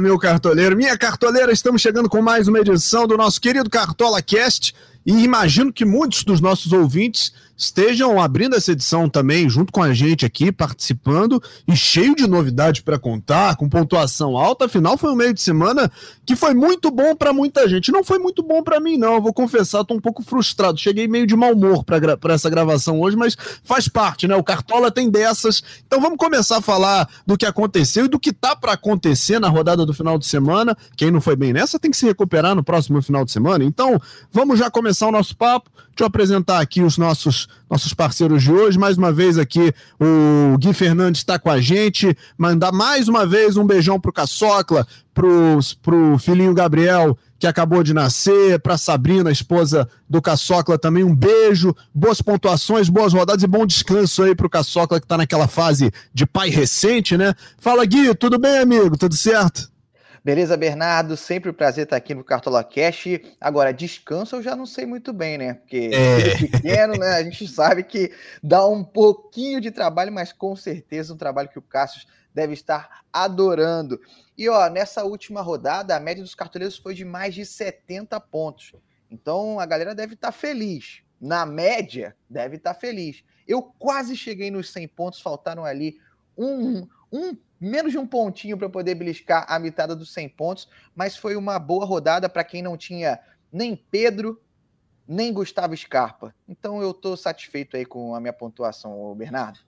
Meu cartoleiro, minha cartoleira, estamos chegando com mais uma edição do nosso querido Cartola Cast e imagino que muitos dos nossos ouvintes estejam abrindo essa edição também, junto com a gente aqui, participando e cheio de novidades para contar, com pontuação alta. Afinal, foi um meio de semana que foi muito bom para muita gente. Não foi muito bom para mim, não. Eu vou confessar, estou um pouco frustrado. Cheguei meio de mau humor para essa gravação hoje, mas faz parte, né? O Cartola tem dessas. Então vamos começar a falar do que aconteceu e do que tá para acontecer na rodada do final de semana. Quem não foi bem nessa tem que se recuperar no próximo final de semana. Então, vamos já começar o nosso papo. Deixa eu apresentar aqui os nossos, nossos parceiros de hoje. Mais uma vez aqui o Gui Fernandes está com a gente. Mandar mais uma vez um beijão pro Caçocla, pro, pro filhinho Gabriel, que acabou de nascer, para Sabrina, esposa do Caçocla, também um beijo, boas pontuações, boas rodadas e bom descanso aí pro Caçocla que está naquela fase de pai recente, né? Fala Gui, tudo bem, amigo? Tudo certo? Beleza, Bernardo? Sempre um prazer estar aqui no Cartola Cash. Agora, descanso eu já não sei muito bem, né? Porque é. pequeno, né? A gente sabe que dá um pouquinho de trabalho, mas com certeza um trabalho que o Cassius deve estar adorando. E ó, nessa última rodada, a média dos cartoleiros foi de mais de 70 pontos. Então a galera deve estar feliz. Na média, deve estar feliz. Eu quase cheguei nos 100 pontos, faltaram ali um, um menos de um pontinho para poder beliscar a mitada dos 100 pontos, mas foi uma boa rodada para quem não tinha nem Pedro, nem Gustavo Scarpa. Então eu estou satisfeito aí com a minha pontuação, Bernardo.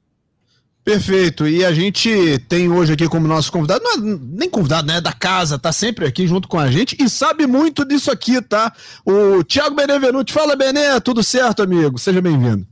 Perfeito. E a gente tem hoje aqui como nosso convidado, é nem convidado, né? Da casa, tá sempre aqui junto com a gente e sabe muito disso aqui, tá? O Thiago Benevenuti. Fala, Bené, tudo certo, amigo? Seja bem-vindo.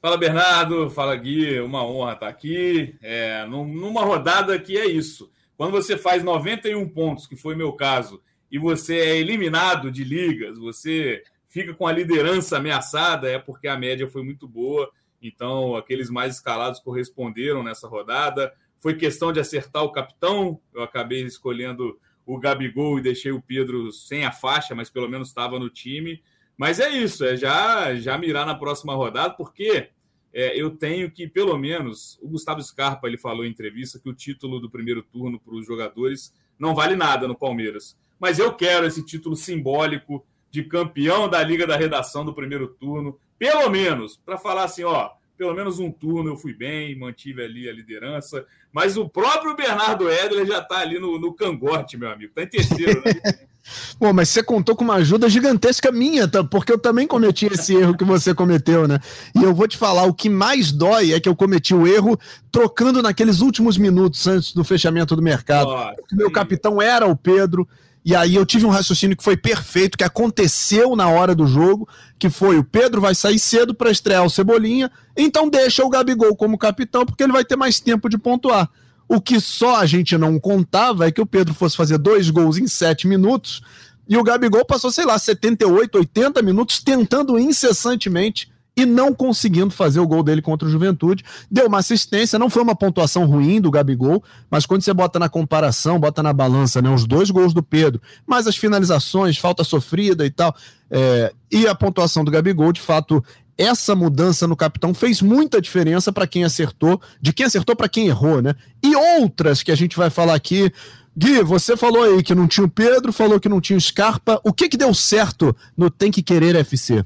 Fala Bernardo, fala Gui, uma honra estar aqui. É, numa rodada que é isso. Quando você faz 91 pontos, que foi meu caso, e você é eliminado de ligas, você fica com a liderança ameaçada, é porque a média foi muito boa. Então, aqueles mais escalados corresponderam nessa rodada. Foi questão de acertar o capitão. Eu acabei escolhendo o Gabigol e deixei o Pedro sem a faixa, mas pelo menos estava no time. Mas é isso, é já, já mirar na próxima rodada, porque é, eu tenho que, pelo menos, o Gustavo Scarpa ele falou em entrevista que o título do primeiro turno para os jogadores não vale nada no Palmeiras. Mas eu quero esse título simbólico de campeão da Liga da Redação do primeiro turno, pelo menos, para falar assim, ó, pelo menos um turno eu fui bem, mantive ali a liderança. Mas o próprio Bernardo Edler já está ali no, no cangote, meu amigo. Está em terceiro, né? Pô, mas você contou com uma ajuda gigantesca minha, tá? porque eu também cometi esse erro que você cometeu, né? E eu vou te falar, o que mais dói é que eu cometi o erro trocando naqueles últimos minutos antes do fechamento do mercado. Meu capitão era o Pedro, e aí eu tive um raciocínio que foi perfeito, que aconteceu na hora do jogo, que foi o Pedro vai sair cedo para estrear o Cebolinha, então deixa o Gabigol como capitão, porque ele vai ter mais tempo de pontuar. O que só a gente não contava é que o Pedro fosse fazer dois gols em sete minutos e o Gabigol passou, sei lá, 78, 80 minutos tentando incessantemente e não conseguindo fazer o gol dele contra o Juventude. Deu uma assistência, não foi uma pontuação ruim do Gabigol, mas quando você bota na comparação, bota na balança, né, os dois gols do Pedro, mais as finalizações, falta sofrida e tal, é, e a pontuação do Gabigol, de fato, essa mudança no capitão fez muita diferença para quem acertou, de quem acertou para quem errou, né? E outras que a gente vai falar aqui. Gui, você falou aí que não tinha o Pedro, falou que não tinha o Scarpa. O que que deu certo no Tem que Querer FC?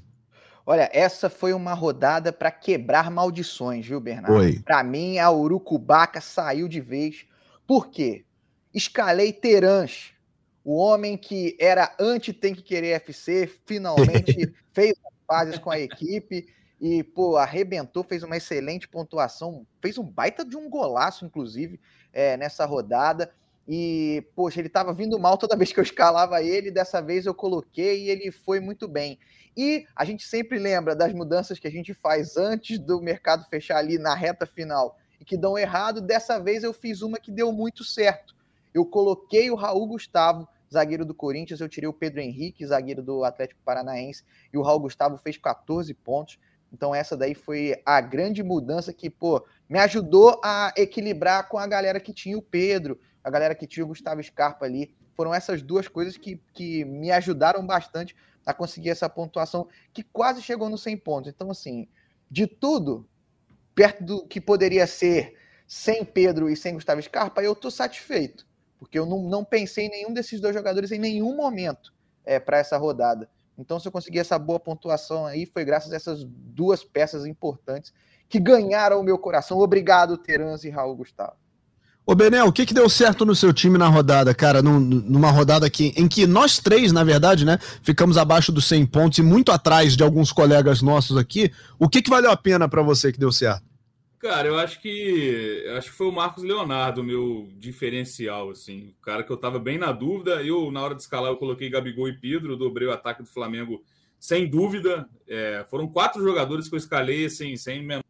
Olha, essa foi uma rodada para quebrar maldições, viu, Bernardo? Para mim, a Urucubaca saiu de vez. Por quê? Escalei Terãs, o homem que era anti-Tem que Querer FC, finalmente fez fases com a equipe e, pô, arrebentou, fez uma excelente pontuação, fez um baita de um golaço, inclusive, é, nessa rodada. E, poxa, ele estava vindo mal toda vez que eu escalava ele, dessa vez eu coloquei e ele foi muito bem. E a gente sempre lembra das mudanças que a gente faz antes do mercado fechar ali na reta final e que dão errado. Dessa vez eu fiz uma que deu muito certo. Eu coloquei o Raul Gustavo zagueiro do Corinthians, eu tirei o Pedro Henrique, zagueiro do Atlético Paranaense, e o Raul Gustavo fez 14 pontos. Então essa daí foi a grande mudança que, pô, me ajudou a equilibrar com a galera que tinha o Pedro, a galera que tinha o Gustavo Scarpa ali. Foram essas duas coisas que, que me ajudaram bastante a conseguir essa pontuação que quase chegou nos 100 pontos. Então, assim, de tudo, perto do que poderia ser sem Pedro e sem Gustavo Scarpa, eu tô satisfeito porque eu não, não pensei em nenhum desses dois jogadores em nenhum momento é, para essa rodada. Então, se eu conseguir essa boa pontuação aí, foi graças a essas duas peças importantes que ganharam o meu coração. Obrigado, Terans e Raul Gustavo. Ô, Benel, o que, que deu certo no seu time na rodada, cara? Num, numa rodada aqui, em que nós três, na verdade, né, ficamos abaixo dos 100 pontos e muito atrás de alguns colegas nossos aqui. O que, que valeu a pena para você que deu certo? Cara, eu acho que eu acho que foi o Marcos Leonardo, meu diferencial, assim. O cara que eu tava bem na dúvida. Eu, na hora de escalar, eu coloquei Gabigol e Pedro, dobrei o ataque do Flamengo sem dúvida. É, foram quatro jogadores que eu escalei assim, sem menor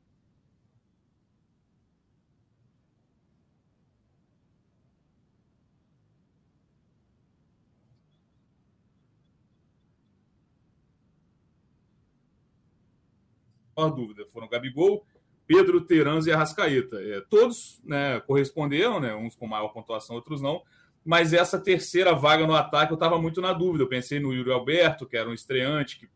dúvida. Foram Gabigol, Pedro, Terans e Arrascaeta. É, todos né, corresponderam, né, uns com maior pontuação, outros não. Mas essa terceira vaga no ataque eu estava muito na dúvida. Eu pensei no Yuri Alberto, que era um estreante,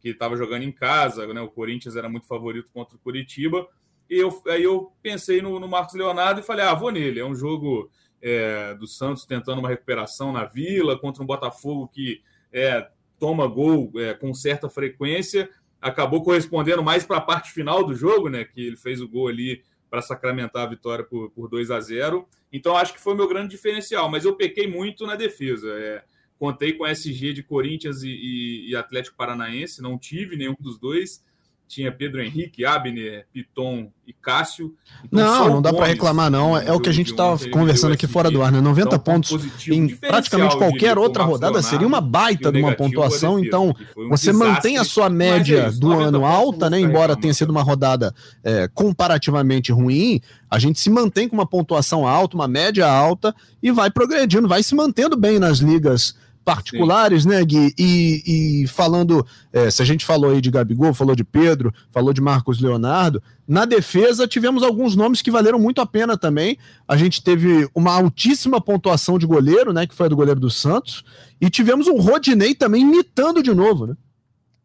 que estava jogando em casa. Né, o Corinthians era muito favorito contra o Curitiba. E eu, aí eu pensei no, no Marcos Leonardo e falei: ah, vou nele. É um jogo é, do Santos tentando uma recuperação na vila contra um Botafogo que é, toma gol é, com certa frequência acabou correspondendo mais para a parte final do jogo, né? Que ele fez o gol ali para sacramentar a vitória por, por 2 a 0. Então acho que foi meu grande diferencial, mas eu pequei muito na defesa. É, contei com SG de Corinthians e, e, e Atlético Paranaense, não tive nenhum dos dois tinha Pedro Henrique, Abner, Piton e Cássio. Então, não, não dá para reclamar, não. É o que a gente estava conversando aqui fora do ar, né? 90 então, pontos em praticamente qualquer outra rodada seria uma baita de uma pontuação. Então, um você mantém a sua média é do ano alta, né? Embora tenha sido uma rodada é, comparativamente ruim, a gente se mantém com uma pontuação alta, uma média alta e vai progredindo, vai se mantendo bem nas ligas particulares, Sim. né, Gui? E, e falando, é, se a gente falou aí de Gabigol, falou de Pedro, falou de Marcos Leonardo, na defesa tivemos alguns nomes que valeram muito a pena também. A gente teve uma altíssima pontuação de goleiro, né, que foi a do goleiro do Santos, e tivemos um Rodinei também imitando de novo, né?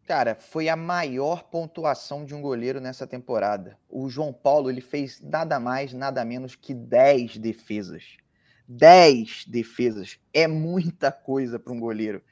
Cara, foi a maior pontuação de um goleiro nessa temporada. O João Paulo, ele fez nada mais, nada menos que 10 defesas. 10 defesas é muita coisa para um goleiro.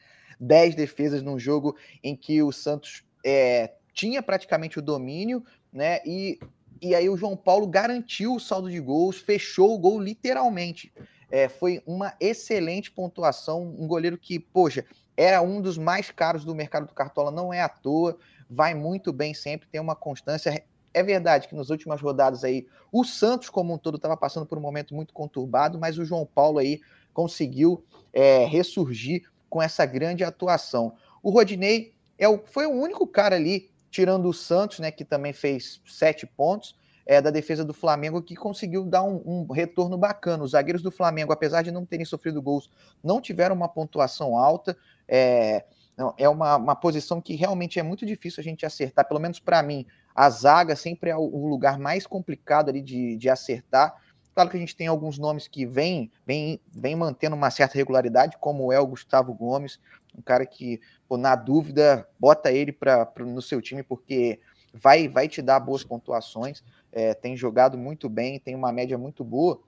10 defesas num jogo em que o Santos é, tinha praticamente o domínio, né? E, e aí o João Paulo garantiu o saldo de gols, fechou o gol literalmente. É, foi uma excelente pontuação. Um goleiro que, poxa, era um dos mais caros do mercado do Cartola, não é à toa, vai muito bem sempre, tem uma constância. É verdade que nas últimas rodadas aí, o Santos como um todo estava passando por um momento muito conturbado, mas o João Paulo aí conseguiu é, ressurgir com essa grande atuação. O Rodinei é o, foi o único cara ali, tirando o Santos, né, que também fez sete pontos, é, da defesa do Flamengo, que conseguiu dar um, um, retorno bacana. Os zagueiros do Flamengo, apesar de não terem sofrido gols, não tiveram uma pontuação alta. É, é uma, uma posição que realmente é muito difícil a gente acertar, pelo menos para mim. A zaga sempre é o, lugar mais complicado ali de, de acertar. Claro que a gente tem alguns nomes que vêm vem, vem mantendo uma certa regularidade, como é o Gustavo Gomes, um cara que, pô, na dúvida, bota ele pra, pra, no seu time, porque vai, vai te dar boas pontuações. É, tem jogado muito bem, tem uma média muito boa.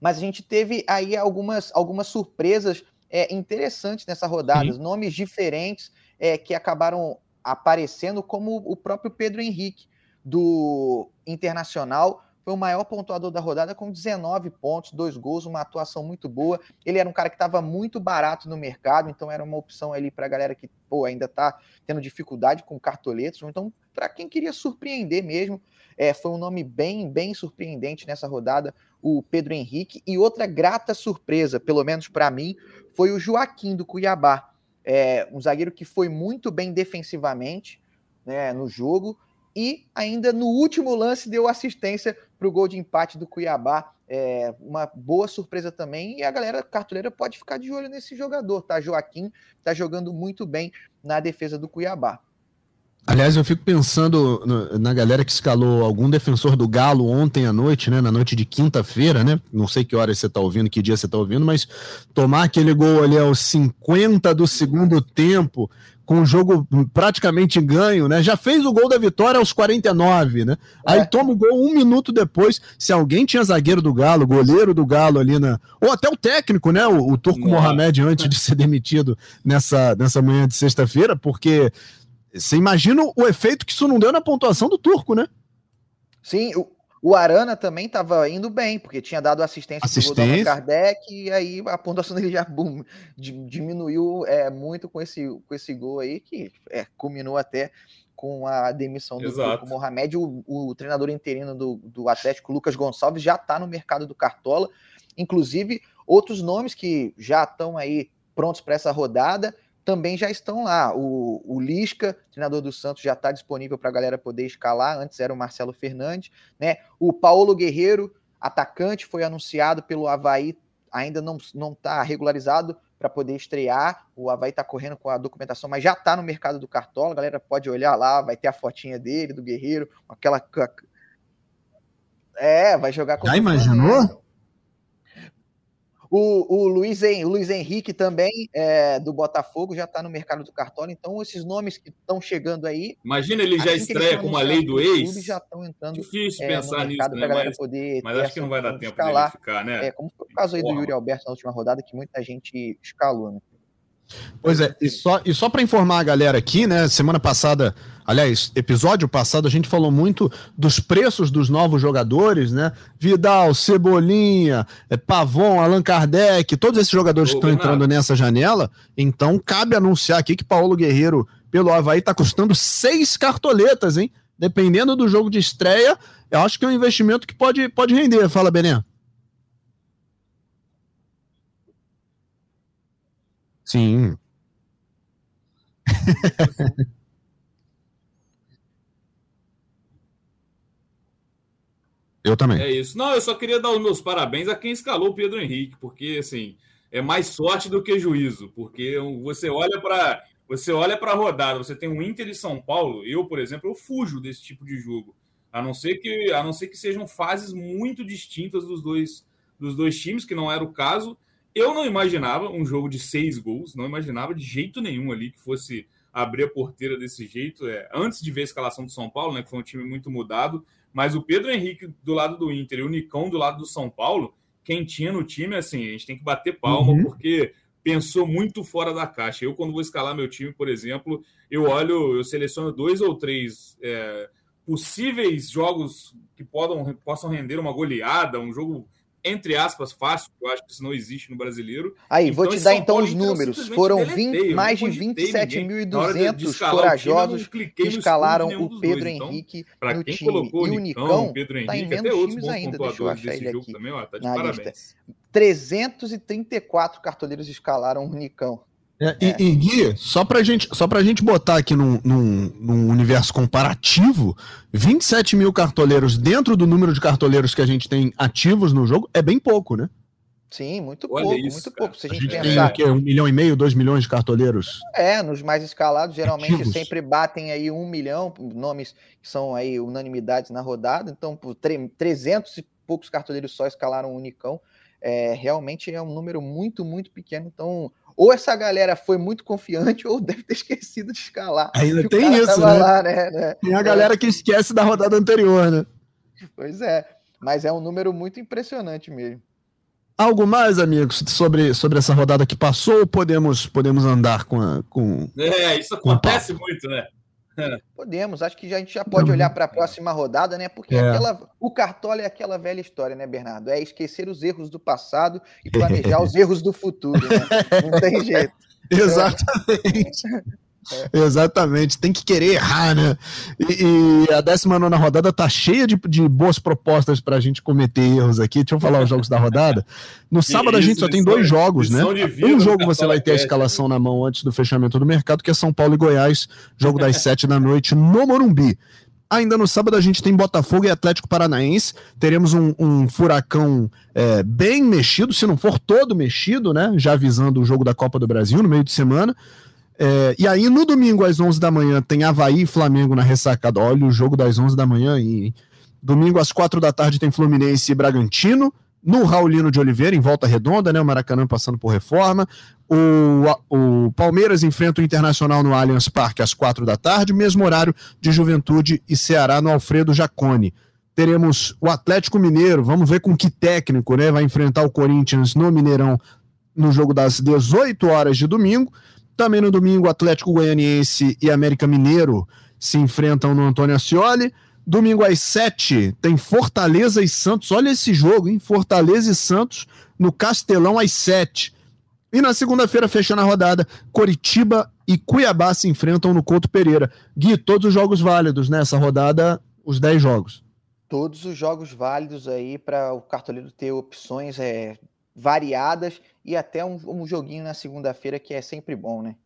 Mas a gente teve aí algumas, algumas surpresas é, interessantes nessa rodada, Sim. nomes diferentes é, que acabaram aparecendo, como o próprio Pedro Henrique, do Internacional, foi o maior pontuador da rodada com 19 pontos, dois gols, uma atuação muito boa. Ele era um cara que estava muito barato no mercado, então era uma opção ali para a galera que pô, ainda está tendo dificuldade com cartoletos, então para quem queria surpreender mesmo, é, foi um nome bem, bem surpreendente nessa rodada, o Pedro Henrique. E outra grata surpresa, pelo menos para mim, foi o Joaquim do Cuiabá é, um zagueiro que foi muito bem defensivamente né, no jogo e ainda no último lance deu assistência para o gol de empate do Cuiabá. É, uma boa surpresa também. E a galera cartoleira pode ficar de olho nesse jogador, tá? Joaquim está jogando muito bem na defesa do Cuiabá. Aliás, eu fico pensando na galera que escalou algum defensor do Galo ontem à noite, né? Na noite de quinta-feira, né? Não sei que hora você tá ouvindo, que dia você tá ouvindo, mas tomar aquele gol ali aos 50 do segundo tempo, com o jogo praticamente ganho, né? Já fez o gol da vitória aos 49, né? É. Aí toma o gol um minuto depois. Se alguém tinha zagueiro do Galo, goleiro do Galo ali na. Ou até o técnico, né? O, o Turco Mohamed, antes de ser demitido nessa, nessa manhã de sexta-feira, porque você imagina o efeito que isso não deu na pontuação do turco, né? Sim, o, o Arana também estava indo bem, porque tinha dado assistência, assistência. pro Kardec, e aí a pontuação dele já boom, diminuiu é, muito com esse, com esse gol aí, que é, culminou até com a demissão do Turco Mohamed. O, o, treinador interino do, do Atlético, Lucas Gonçalves, já está no mercado do Cartola. Inclusive, outros nomes que já estão aí prontos para essa rodada também já estão lá. O, o Lisca, treinador do Santos, já está disponível para a galera poder escalar. Antes era o Marcelo Fernandes, né? O Paulo Guerreiro, atacante, foi anunciado pelo Havaí, ainda não está regularizado para poder estrear. O Havaí está correndo com a documentação, mas já está no mercado do Cartola. A galera pode olhar lá, vai ter a fotinha dele, do Guerreiro, aquela. É, vai jogar com. Já imaginou? O, o, Luiz, o Luiz Henrique também, é, do Botafogo, já está no mercado do cartola. Então, esses nomes que estão chegando aí. Imagina ele já assim estreia com uma lei do ex. Já estão entrando. Difícil é, pensar nisso, né? Mas, poder mas acho que não vai dar tempo de ficar, né? É, como foi o caso aí Porra. do Yuri Alberto na última rodada, que muita gente escalou, né? Pois é, e só, e só para informar a galera aqui, né? Semana passada, aliás, episódio passado, a gente falou muito dos preços dos novos jogadores, né? Vidal, Cebolinha, é, Pavon, Allan Kardec, todos esses jogadores Ô, que estão entrando nessa janela. Então, cabe anunciar aqui que Paulo Guerreiro, pelo Havaí, está custando seis cartoletas, hein? Dependendo do jogo de estreia, eu acho que é um investimento que pode, pode render. Fala, Bené. Sim. Eu também. É isso. Não, eu só queria dar os meus parabéns a quem escalou o Pedro Henrique, porque assim, é mais sorte do que juízo, porque você olha para você olha para a rodada, você tem um Inter e São Paulo, eu, por exemplo, eu fujo desse tipo de jogo. A não ser que a não ser que sejam fases muito distintas dos dois dos dois times, que não era o caso, eu não imaginava um jogo de seis gols, não imaginava de jeito nenhum ali que fosse abrir a porteira desse jeito. É, antes de ver a escalação do São Paulo, né, que foi um time muito mudado, mas o Pedro Henrique do lado do Inter e o Nicão do lado do São Paulo, quem tinha no time, assim, a gente tem que bater palma, uhum. porque pensou muito fora da caixa. Eu, quando vou escalar meu time, por exemplo, eu olho, eu seleciono dois ou três é, possíveis jogos que podam, possam render uma goleada, um jogo entre aspas, fácil, eu acho que isso não existe no brasileiro. Aí, então, vou te dar então os números. Foram 20, mais de 27.200 corajosos que escalaram o Pedro. Então, Henrique então, no quem time. Colocou e o Nicão, Pedro tá Henrique, tá até outros bons ainda, pontuadores desse jogo aqui também, ó, tá de parabéns. Lista. 334 cartoleiros escalaram o Nicão. É, é. E, e, Gui, só pra, gente, só pra gente botar aqui num, num, num, universo comparativo, 27 mil cartoleiros dentro do número de cartoleiros que a gente tem ativos no jogo é bem pouco, né? Sim, muito Olha pouco, isso, muito cara. pouco. Se a gente, a gente pensar... tem o quê? Um milhão e meio, dois milhões de cartoleiros? É, nos mais escalados, geralmente ativos. sempre batem aí um milhão, nomes que são aí unanimidades na rodada, então por 300 e poucos cartoleiros só escalaram o Unicão. É, realmente é um número muito, muito pequeno, então ou essa galera foi muito confiante ou deve ter esquecido de escalar. Ainda tem isso, né? Lá, né? né? Tem a galera é. que esquece da rodada anterior, né? Pois é, mas é um número muito impressionante mesmo. Algo mais, amigos, sobre, sobre essa rodada que passou ou podemos, podemos andar com, a, com. É, isso acontece muito, né? Podemos, acho que a gente já pode olhar para a próxima rodada, né? Porque é. aquela, o Cartola é aquela velha história, né, Bernardo? É esquecer os erros do passado e planejar os erros do futuro, né? Não tem jeito. Exatamente. Exatamente, tem que querer errar, né? E, e a 19 rodada tá cheia de, de boas propostas para a gente cometer erros aqui. Deixa eu falar os jogos da rodada. No sábado a gente só tem dois jogos, né? Um jogo você vai ter a escalação na mão antes do fechamento do mercado, que é São Paulo e Goiás, jogo das 7 da noite no Morumbi. Ainda no sábado a gente tem Botafogo e Atlético Paranaense. Teremos um, um furacão é, bem mexido, se não for todo mexido, né? Já avisando o jogo da Copa do Brasil no meio de semana. É, e aí, no domingo, às 11 da manhã, tem Havaí e Flamengo na ressacada. Olha o jogo das 11 da manhã aí. Domingo, às 4 da tarde, tem Fluminense e Bragantino. No Raulino de Oliveira, em volta redonda, né? O Maracanã passando por reforma. O, o Palmeiras enfrenta o Internacional no Allianz Parque às 4 da tarde, mesmo horário de Juventude e Ceará no Alfredo Jacone. Teremos o Atlético Mineiro, vamos ver com que técnico, né? Vai enfrentar o Corinthians no Mineirão no jogo das 18 horas de domingo. Também no domingo, Atlético Goianiense e América Mineiro se enfrentam no Antônio Ascioli. Domingo às 7 tem Fortaleza e Santos. Olha esse jogo, hein? Fortaleza e Santos no Castelão às 7. E na segunda-feira, fechando a rodada, Coritiba e Cuiabá se enfrentam no Couto Pereira. Gui, todos os jogos válidos nessa rodada, os 10 jogos. Todos os jogos válidos aí para o cartoleiro ter opções é, variadas e até um, um joguinho na segunda-feira que é sempre bom, né?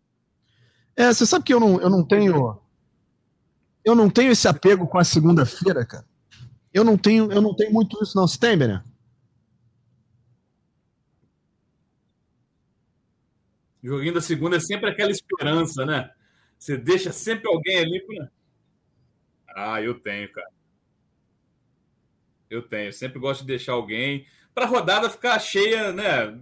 É, você sabe que eu não, eu não tenho. Eu não tenho esse apego com a segunda-feira, cara. Eu não tenho, eu não tenho muito isso, não. Você tem, Bené? Joguinho da segunda é sempre aquela esperança, né? Você deixa sempre alguém ali pra... Ah, eu tenho, cara. Eu tenho. sempre gosto de deixar alguém para a rodada ficar cheia, né?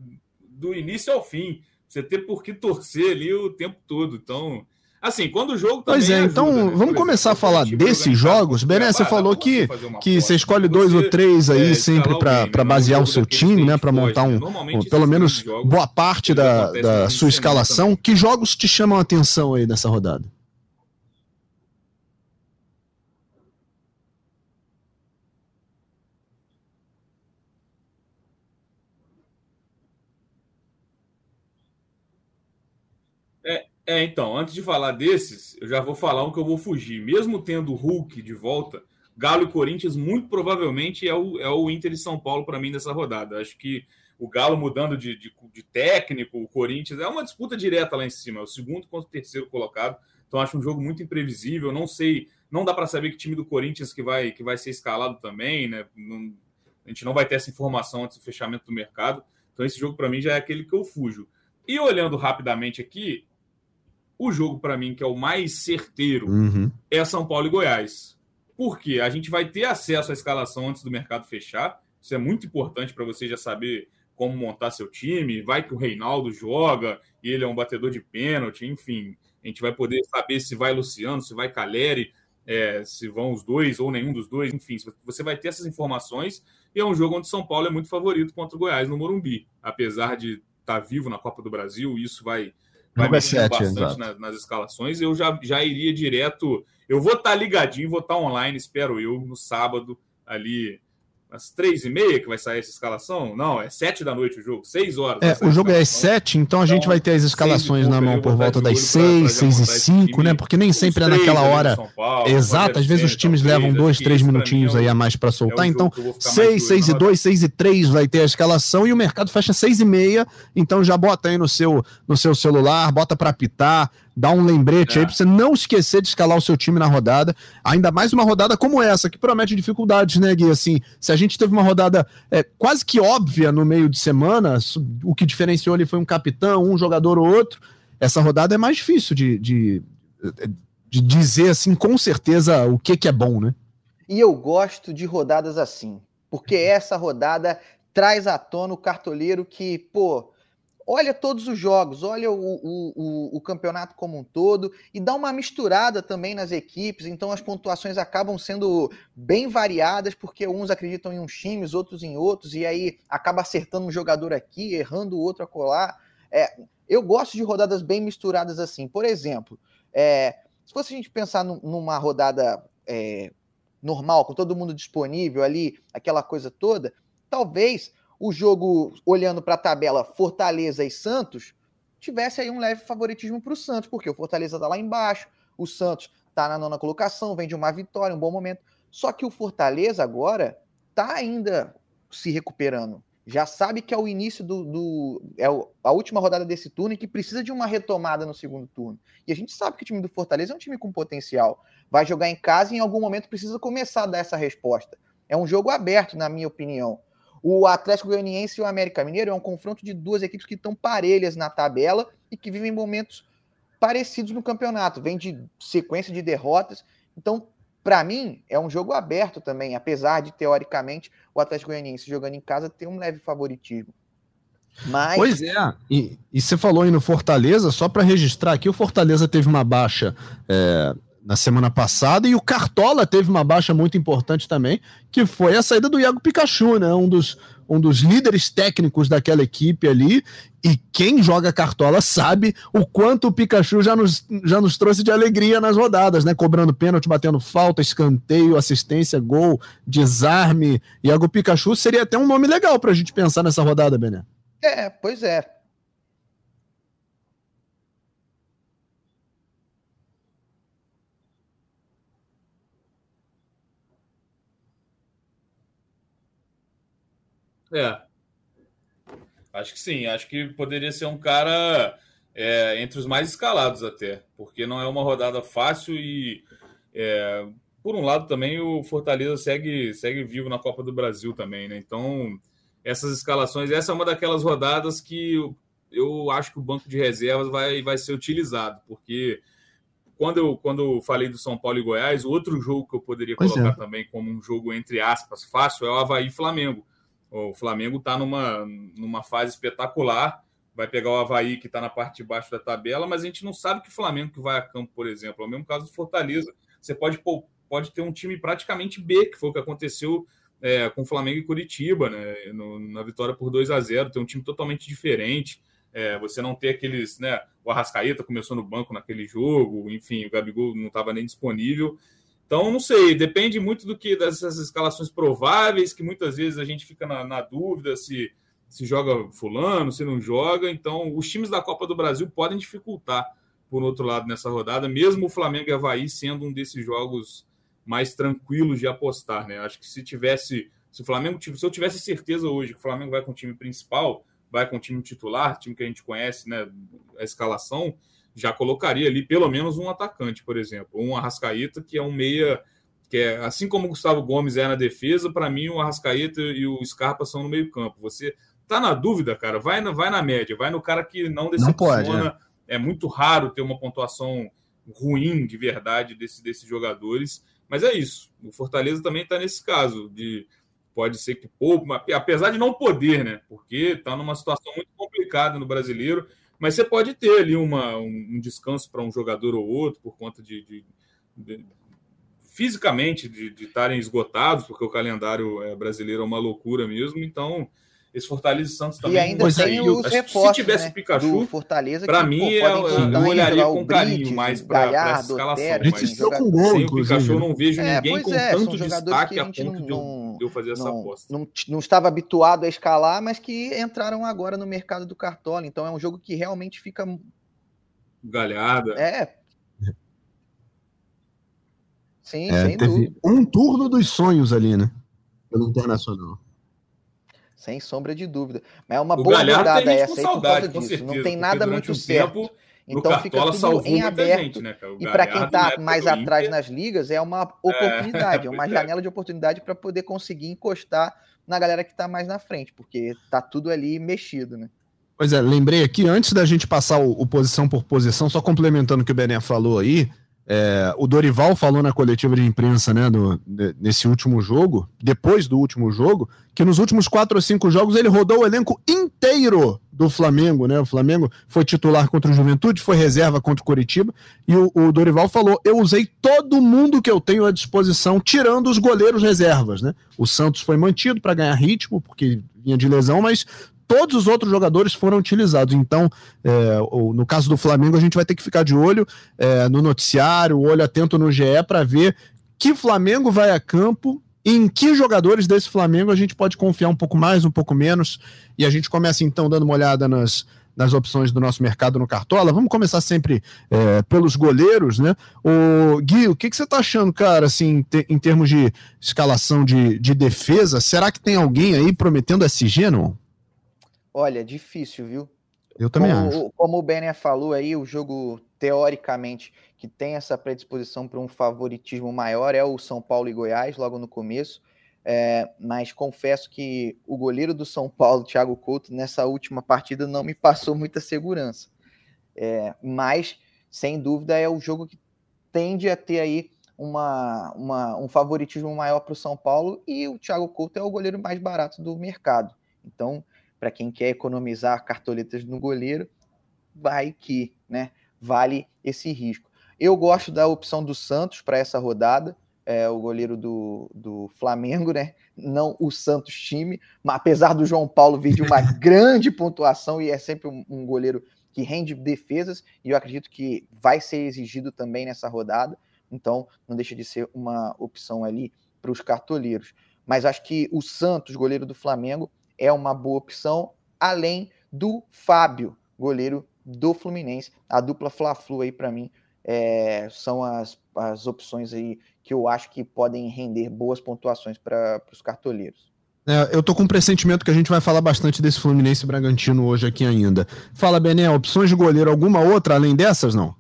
Do início ao fim. Você ter por que torcer ali o tempo todo. Então, Assim, quando o jogo Pois é, ajuda, então né? vamos começar a falar desses jogos. Bené, você falou que, que você escolhe dois ou três aí é, sempre para basear o seu time, né? Para montar um, um pelo menos boa parte da, da sua escalação. Que jogos te chamam a atenção aí nessa rodada? É, então, antes de falar desses, eu já vou falar um que eu vou fugir. Mesmo tendo o Hulk de volta, Galo e Corinthians, muito provavelmente é o, é o Inter e São Paulo para mim dessa rodada. Acho que o Galo mudando de, de, de, técnico, o Corinthians, é uma disputa direta lá em cima, é o segundo contra o terceiro colocado. Então acho um jogo muito imprevisível. Não sei, não dá para saber que time do Corinthians que vai, que vai ser escalado também, né? Não, a gente não vai ter essa informação antes do fechamento do mercado. Então esse jogo para mim já é aquele que eu fujo. E olhando rapidamente aqui, o jogo, para mim, que é o mais certeiro, uhum. é São Paulo e Goiás. Porque a gente vai ter acesso à escalação antes do mercado fechar. Isso é muito importante para você já saber como montar seu time. Vai que o Reinaldo joga e ele é um batedor de pênalti, enfim. A gente vai poder saber se vai Luciano, se vai Caleri, é, se vão os dois ou nenhum dos dois. Enfim, você vai ter essas informações. E é um jogo onde São Paulo é muito favorito contra o Goiás no Morumbi. Apesar de estar tá vivo na Copa do Brasil, isso vai vai mexer bastante nas, nas, escalações. Eu já, já iria direto. Eu vou estar tá ligadinho, vou estar tá online, espero eu, no sábado, ali às três e meia que vai sair essa escalação? Não, é sete da noite o jogo, seis horas. É, o jogo é às sete, então a gente então, vai ter as escalações na mão por volta das seis, seis e cinco, né? Porque nem sempre é naquela hora Paulo, exata. Às vezes os times levam dois, três minutinhos é aí a mais para soltar. É então, seis, seis e dois, seis e três vai ter a escalação e o mercado fecha seis e meia. Então já bota aí no seu, no seu celular, bota para apitar dá um lembrete é. aí para você não esquecer de escalar o seu time na rodada. Ainda mais uma rodada como essa, que promete dificuldades, né, Gui? Assim, se a gente teve uma rodada é, quase que óbvia no meio de semana, o que diferenciou ali foi um capitão, um jogador ou outro. Essa rodada é mais difícil de, de, de dizer, assim, com certeza o que, que é bom, né? E eu gosto de rodadas assim, porque essa rodada traz à tona o cartoleiro que, pô, olha todos os jogos, olha o, o, o, o, campeonato como um todo e dá uma misturada também nas equipes, então as pontuações acabam sendo bem variadas, porque uns acreditam em uns times, outros em outros, e aí acaba acertando um jogador aqui, errando o outro a colar. É, eu gosto de rodadas bem misturadas assim. Por exemplo, é, se fosse a gente pensar numa rodada é, normal, com todo mundo disponível ali, aquela coisa toda, talvez o jogo, olhando para a tabela Fortaleza e Santos, tivesse aí um leve favoritismo para o Santos, porque o Fortaleza está lá embaixo, o Santos está na nona colocação, vem de uma vitória, um bom momento. Só que o Fortaleza agora está ainda se recuperando. Já sabe que é o início do. do é a última rodada desse turno e que precisa de uma retomada no segundo turno. E a gente sabe que o time do Fortaleza é um time com potencial. Vai jogar em casa e em algum momento precisa começar a dar essa resposta. É um jogo aberto, na minha opinião. O Atlético Goianiense e o América Mineiro é um confronto de duas equipes que estão parelhas na tabela e que vivem momentos parecidos no campeonato, vem de sequência de derrotas. Então, para mim, é um jogo aberto também, apesar de, teoricamente, o Atlético Goianiense jogando em casa ter um leve favoritismo. Mas... Pois é, e, e você falou aí no Fortaleza, só para registrar aqui, o Fortaleza teve uma baixa é, na semana passada e o Cartola teve uma baixa muito importante também, que foi a saída do Iago Pikachu, né? Um dos, um dos líderes técnicos daquela equipe ali, e quem joga cartola sabe o quanto o Pikachu já nos, já nos trouxe de alegria nas rodadas, né? Cobrando pênalti, batendo falta, escanteio, assistência, gol, desarme. Iago Pikachu seria até um nome legal para a gente pensar nessa rodada, Bené. É, pois é. É. Acho que sim. Acho que poderia ser um cara é, entre os mais escalados até, porque não é uma rodada fácil e é, por um lado também o Fortaleza segue segue vivo na Copa do Brasil também, né? Então essas escalações, essa é uma daquelas rodadas que eu, eu acho que o banco de reservas vai, vai ser utilizado, porque quando eu, quando eu falei do São Paulo e Goiás, outro jogo que eu poderia pois colocar é. também como um jogo entre aspas fácil é o Havaí Flamengo o Flamengo está numa, numa fase espetacular, vai pegar o Havaí, que está na parte de baixo da tabela, mas a gente não sabe que Flamengo que vai a campo, por exemplo. É o mesmo caso do Fortaleza. Você pode, pode ter um time praticamente B, que foi o que aconteceu é, com Flamengo e Curitiba, né? No, na vitória por 2 a 0 tem um time totalmente diferente. É, você não ter aqueles, né? O Arrascaeta começou no banco naquele jogo, enfim, o Gabigol não estava nem disponível. Então, não sei, depende muito do que dessas escalações prováveis, que muitas vezes a gente fica na, na dúvida se, se joga fulano, se não joga. Então, os times da Copa do Brasil podem dificultar, por outro lado, nessa rodada, mesmo o Flamengo e Havaí sendo um desses jogos mais tranquilos de apostar, né? Acho que se tivesse, se o Flamengo, se eu tivesse certeza hoje que o Flamengo vai com o time principal, vai com o time titular, time que a gente conhece, né, a escalação, já colocaria ali pelo menos um atacante, por exemplo, um Arrascaeta, que é um meia, que é assim como o Gustavo Gomes é na defesa, para mim o Arrascaeta e o Scarpa são no meio-campo. Você tá na dúvida, cara, vai na, vai na média, vai no cara que não decepciona. Não pode, é. é muito raro ter uma pontuação ruim de verdade desse, desses jogadores, mas é isso. O Fortaleza também está nesse caso de pode ser que pouco, apesar de não poder, né? Porque está numa situação muito complicada no brasileiro mas você pode ter ali uma, um, descanso para um jogador ou outro por conta de, de, de fisicamente de estarem esgotados, porque o calendário é, brasileiro é uma loucura mesmo. Então, esse Fortaleza e Santos também. E ainda tem os reforços, Se tivesse né, Pikachu, Fortaleza, para mim, pô, eu, eu olharia com carinho mais para essa escalação. mas com gol, sem o Pikachu, eu não vejo é, ninguém com é, tanto destaque a, a ponto não, de, eu, de, eu, fazer essa não, aposta. Não, não estava habituado a escalar, mas que entraram agora no mercado do Cartola. Então é um jogo que realmente fica. Galhada. É. Sim, é, sem dúvida. Um turno dos sonhos ali, né? Pelo Internacional. Sem sombra de dúvida. Mas é uma o boa rodada essa aí saudade, por causa disso. não tem nada muito um certo. Tempo, então fica tudo em aberto. Gente, né, e para quem está mais atrás Inter, nas ligas, é uma oportunidade, é, é uma é. janela de oportunidade para poder conseguir encostar na galera que está mais na frente, porque tá tudo ali mexido, né? Pois é, lembrei aqui, antes da gente passar o, o posição por posição, só complementando o que o Bené falou aí, é, o Dorival falou na coletiva de imprensa, né, nesse último jogo, depois do último jogo, que nos últimos quatro ou cinco jogos ele rodou o elenco inteiro do Flamengo, né? O Flamengo foi titular contra o Juventude, foi reserva contra o Coritiba, e o, o Dorival falou: eu usei todo mundo que eu tenho à disposição, tirando os goleiros reservas, né? O Santos foi mantido para ganhar ritmo, porque vinha de lesão, mas todos os outros jogadores foram utilizados. Então, é, no caso do Flamengo, a gente vai ter que ficar de olho é, no noticiário, olho atento no GE para ver que Flamengo vai a campo em que jogadores desse Flamengo a gente pode confiar um pouco mais, um pouco menos. E a gente começa então dando uma olhada nas, nas opções do nosso mercado no Cartola. Vamos começar sempre é, pelos goleiros, né? O Gui, o que, que você está achando, cara, assim, te, em termos de escalação de, de defesa? Será que tem alguém aí prometendo SG, não? Olha, difícil, viu? Eu também como, acho. Como o Benner falou aí, o jogo, teoricamente, que tem essa predisposição para um favoritismo maior é o São Paulo e Goiás, logo no começo. É, mas confesso que o goleiro do São Paulo, Thiago Couto, nessa última partida não me passou muita segurança. É, mas sem dúvida é o jogo que tende a ter aí uma, uma um favoritismo maior para o São Paulo e o Thiago Couto é o goleiro mais barato do mercado. Então, para quem quer economizar cartoletas no goleiro, vai que, né, vale esse risco. Eu gosto da opção do Santos para essa rodada, é, o goleiro do, do Flamengo, né? Não o Santos time, mas apesar do João Paulo vir de uma grande pontuação e é sempre um, um goleiro que rende defesas, e eu acredito que vai ser exigido também nessa rodada, então não deixa de ser uma opção ali para os cartoleiros. Mas acho que o Santos, goleiro do Flamengo, é uma boa opção, além do Fábio, goleiro do Fluminense. A dupla Fla-Flu aí, para mim, é, são as, as opções aí que eu acho que podem render boas pontuações para os cartoleiros. É, eu tô com um pressentimento que a gente vai falar bastante desse Fluminense Bragantino hoje aqui ainda. Fala, Bené, opções de goleiro, alguma outra além dessas, não?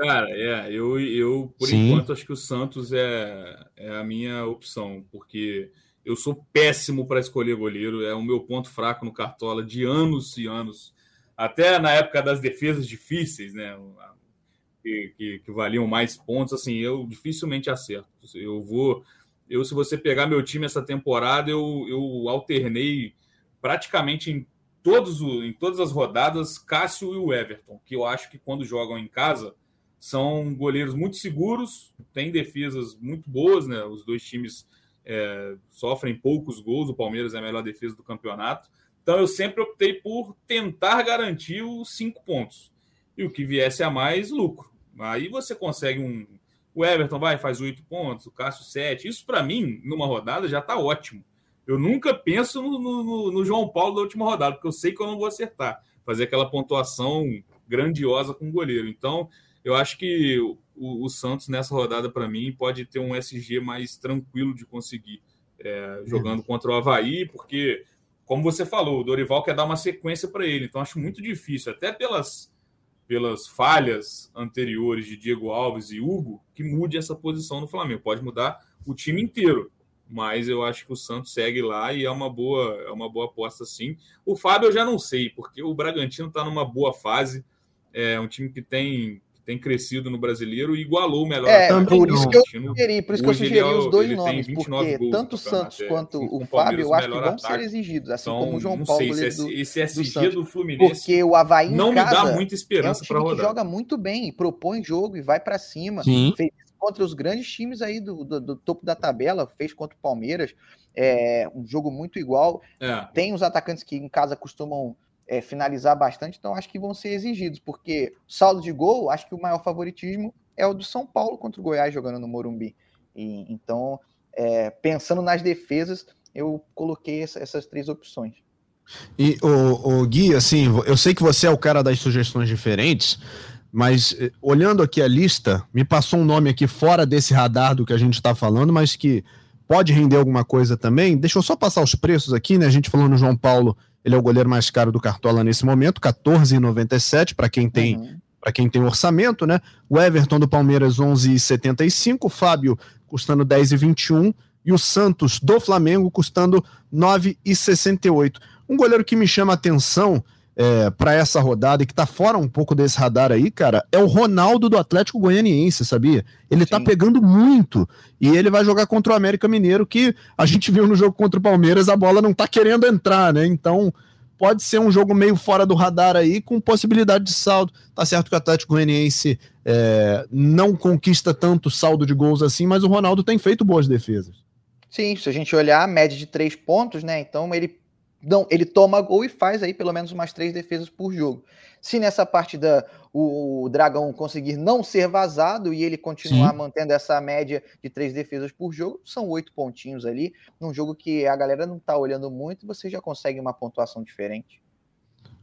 Cara, é, eu, eu por Sim. enquanto, acho que o Santos é, é a minha opção, porque eu sou péssimo para escolher goleiro, é o meu ponto fraco no Cartola de anos e anos. Até na época das defesas difíceis, né? Que, que, que valiam mais pontos, assim, eu dificilmente acerto. Eu vou. Eu, se você pegar meu time essa temporada, eu, eu alternei praticamente em, todos em todas as rodadas Cássio e o Everton, que eu acho que quando jogam em casa são goleiros muito seguros, têm defesas muito boas, né? Os dois times é, sofrem poucos gols, o Palmeiras é a melhor defesa do campeonato. Então eu sempre optei por tentar garantir os cinco pontos. E o que viesse a mais, lucro. Aí você consegue um. O Everton vai, faz oito pontos, o Cássio sete. Isso para mim, numa rodada, já está ótimo. Eu nunca penso no, no, no, João Paulo da última rodada, porque eu sei que eu não vou acertar. Fazer aquela pontuação grandiosa com o goleiro. Então, eu acho que o, o Santos nessa rodada, para mim, pode ter um SG mais tranquilo de conseguir, é, jogando uhum. contra o Havaí, porque, como você falou, o Dorival quer dar uma sequência para ele, então acho muito difícil, até pelas, pelas falhas anteriores de Diego Alves e Hugo, que mude essa posição no Flamengo. Pode mudar o time inteiro mas eu acho que o Santos segue lá e é uma boa é uma boa aposta sim. O Fábio eu já não sei, porque o Bragantino está numa boa fase, é um time que tem tem crescido no brasileiro e igualou o melhor. É, por isso que eu sugeri, por isso que eu sugeri os dois nomes, porque tanto o Santos quanto o Fábio eu acho que vão ataque. ser exigidos, assim então, como o João Paulo. Sei se esse, esse SG do, do Fluminense porque o Havaí não me dá muita esperança é um para rodar. Joga muito bem, propõe jogo e vai para cima. Sim. Fez contra os grandes times aí do, do, do, topo da tabela, fez contra o Palmeiras, é um jogo muito igual. É. Tem os atacantes que em casa costumam é, finalizar bastante, então acho que vão ser exigidos, porque saldo de gol, acho que o maior favoritismo é o do São Paulo contra o Goiás jogando no Morumbi. E, então, é, pensando nas defesas, eu coloquei essa, essas três opções. E o, o Gui, assim, eu sei que você é o cara das sugestões diferentes, mas eh, olhando aqui a lista, me passou um nome aqui fora desse radar do que a gente está falando, mas que pode render alguma coisa também. Deixa eu só passar os preços aqui, né? A gente falou no João Paulo ele é o goleiro mais caro do Cartola nesse momento, 14,97 para quem tem uhum. para quem tem orçamento, né? O Everton do Palmeiras 11,75, o Fábio custando 10,21 e o Santos do Flamengo custando 9,68. Um goleiro que me chama a atenção é, para essa rodada e que tá fora um pouco desse radar aí, cara, é o Ronaldo do Atlético Goianiense, sabia? Ele tá Sim. tá pegando muito e ele vai jogar contra o América Mineiro, que a gente viu no jogo contra o Palmeiras, a bola não tá querendo entrar, né? Então pode ser um jogo meio fora do radar aí, com possibilidade de saldo. Tá certo que o Atlético Goianiense é, não conquista tanto saldo de gols assim, mas o Ronaldo tem feito boas defesas. Sim, se a gente olhar a média de três pontos, né? Então ele não, ele toma gol e faz aí pelo menos umas três defesas por jogo. Se nessa partida o, o Dragão conseguir não ser vazado e ele continuar Sim. mantendo essa média de três defesas por jogo, são oito pontinhos ali, num jogo que a galera não tá olhando muito, você já consegue uma pontuação diferente.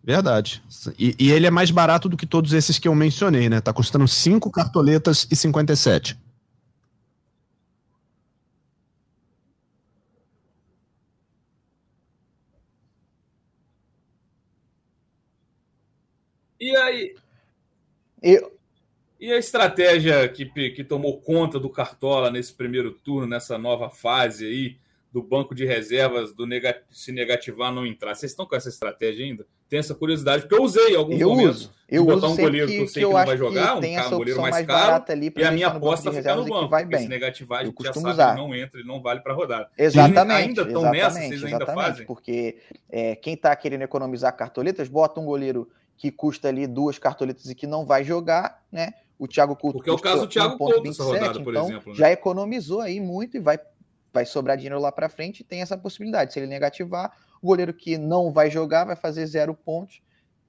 Verdade. E, e ele é mais barato do que todos esses que eu mencionei, né? Tá custando cinco cartoletas e 57. E aí? Eu, E a estratégia que, que tomou conta do Cartola nesse primeiro turno, nessa nova fase aí, do banco de reservas, do negat se negativar não entrar. Vocês estão com essa estratégia ainda? Tem essa curiosidade, porque eu usei alguns eu momentos. Uso. Eu botar uso um goleiro que, eu sei que, que não vai jogar, um, cara, um goleiro mais, mais caro, ali e a minha aposta fica no banco. Vai bem. Se negativar, a gente já sabe usar. que não entra, ele não vale para rodar. Exatamente. ainda estão nessa, vocês ainda fazem? Porque é, quem está querendo economizar cartoletas, bota um goleiro que custa ali duas cartoletas e que não vai jogar, né? O Thiago Couto. Porque é o caso do Thiago Couto essa rodada, por então, exemplo. Né? Já economizou aí muito e vai, vai sobrar dinheiro lá para frente e tem essa possibilidade. Se ele negativar, o goleiro que não vai jogar vai fazer zero pontos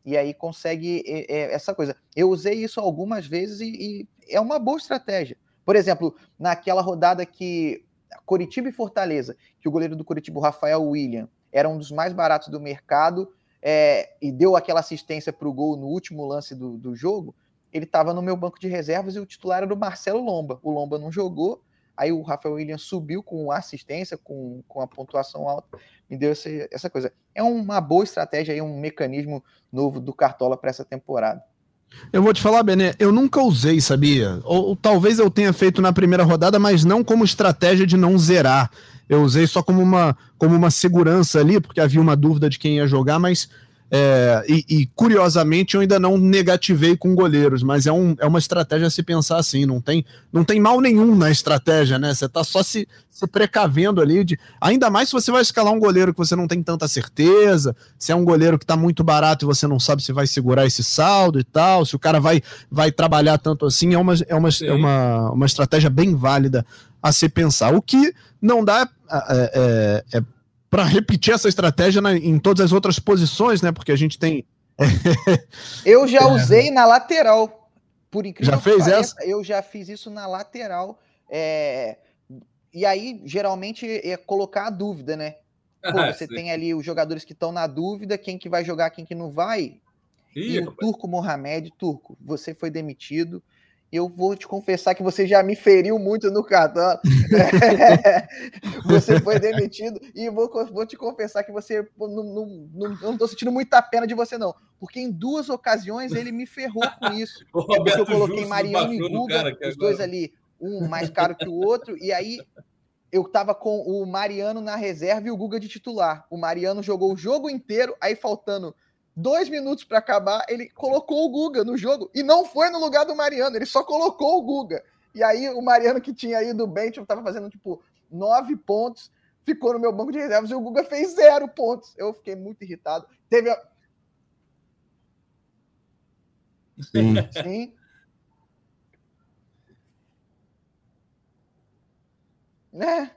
e aí consegue é, essa coisa. Eu usei isso algumas vezes e, e, é uma boa estratégia. Por exemplo, naquela rodada que Coritiba e Fortaleza, que o goleiro do Coritiba, o Rafael William, era um dos mais baratos do mercado é, e deu aquela assistência para o gol no último lance do, do jogo ele estava no meu banco de reservas e o titular era o Marcelo Lomba. O Lomba não jogou, aí o Rafael Williams subiu com assistência, com, com a pontuação alta, me deu essa, essa coisa. É uma boa estratégia aí, um mecanismo novo do Cartola para essa temporada. Eu vou te falar, Bené, eu nunca usei, sabia? Ou, ou, talvez eu tenha feito na primeira rodada, mas não como estratégia de não zerar. Eu usei só como uma, como uma segurança ali, porque havia uma dúvida de quem ia jogar, mas é, e, e, curiosamente eu ainda não negativei com goleiros, mas é, um, é uma estratégia a se pensar assim, não tem, não tem mal nenhum na estratégia, né? Você está só se, se precavendo ali, de, ainda mais se você vai escalar um goleiro que você não tem tanta certeza, se é um goleiro que está muito barato e você não sabe se vai segurar esse saldo e tal, se o cara vai, vai trabalhar tanto assim, é uma, é uma, é uma, uma estratégia bem válida a se pensar. O que não dá é, é, é para repetir essa estratégia na, em todas as outras posições, né? Porque a gente tem. eu já é. usei na lateral. Por incrível já fez pareça, essa? eu já fiz isso na lateral. É... E aí, geralmente, é colocar a dúvida, né? Pô, você tem ali os jogadores que estão na dúvida, quem que vai jogar, quem que não vai. Ih, e o rapaz. Turco Mohamed, Turco, você foi demitido eu vou te confessar que você já me feriu muito no cartão. você foi demitido e vou, vou te confessar que você não, não, não, não tô sentindo muita pena de você, não. Porque em duas ocasiões ele me ferrou com isso. é porque eu coloquei Mariano e Guga, os dois ali, um mais caro que o outro, e aí eu tava com o Mariano na reserva e o Guga de titular. O Mariano jogou o jogo inteiro, aí faltando dois minutos para acabar, ele colocou o Guga no jogo e não foi no lugar do Mariano, ele só colocou o Guga. E aí o Mariano que tinha ido bem, tipo, tava fazendo tipo nove pontos, ficou no meu banco de reservas e o Guga fez zero pontos. Eu fiquei muito irritado. Teve a... Sim. Sim. Né?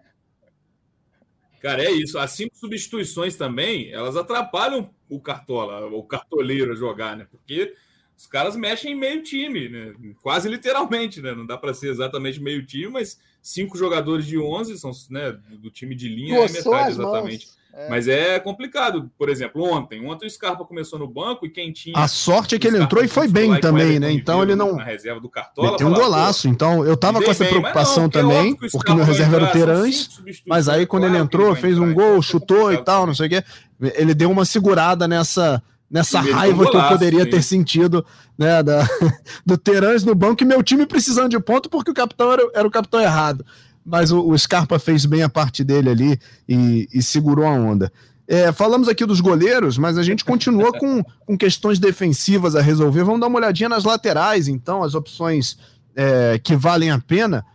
Cara, é isso. As cinco substituições também, elas atrapalham o cartola, o cartoleiro a jogar, né? Porque os caras mexem em meio time, né? Quase literalmente, né? Não dá para ser exatamente meio time, mas cinco jogadores de 11 são né, do time de linha é metade exatamente. Mãos. É. Mas é complicado. Por exemplo, ontem. Ontem o Scarpa começou no banco e quem tinha. A sorte é que ele entrou e foi bem também, né? Então ele não. Na reserva do Cartola. Tem um golaço. Então eu tava com essa bem, preocupação não, também, porque, porque meu reserva era o Terãs. Mas aí quando ele entrou, fez um gol, então, chutou e tal, não sei o quê. Ele deu uma segurada nessa nessa raiva golaço, que eu poderia ter sentido né, da, do Terãs no banco e meu time precisando de ponto porque o capitão era, era o capitão errado mas o, o, Scarpa fez bem a parte dele ali e, e segurou a onda. É, falamos aqui dos goleiros, mas a gente continua com, com questões defensivas a resolver. Vamos dar uma olhadinha nas laterais, então, as opções é, que valem a pena.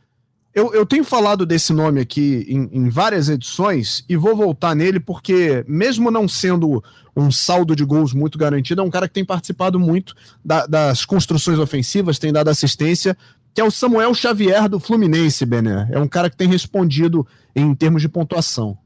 Eu, eu, tenho falado desse nome aqui em, em, várias edições e vou voltar nele porque, mesmo não sendo um saldo de gols muito garantido, é um cara que tem participado muito da, das construções ofensivas, tem dado assistência, que é o Samuel Xavier do Fluminense, Bené. É um cara que tem respondido em termos de pontuação.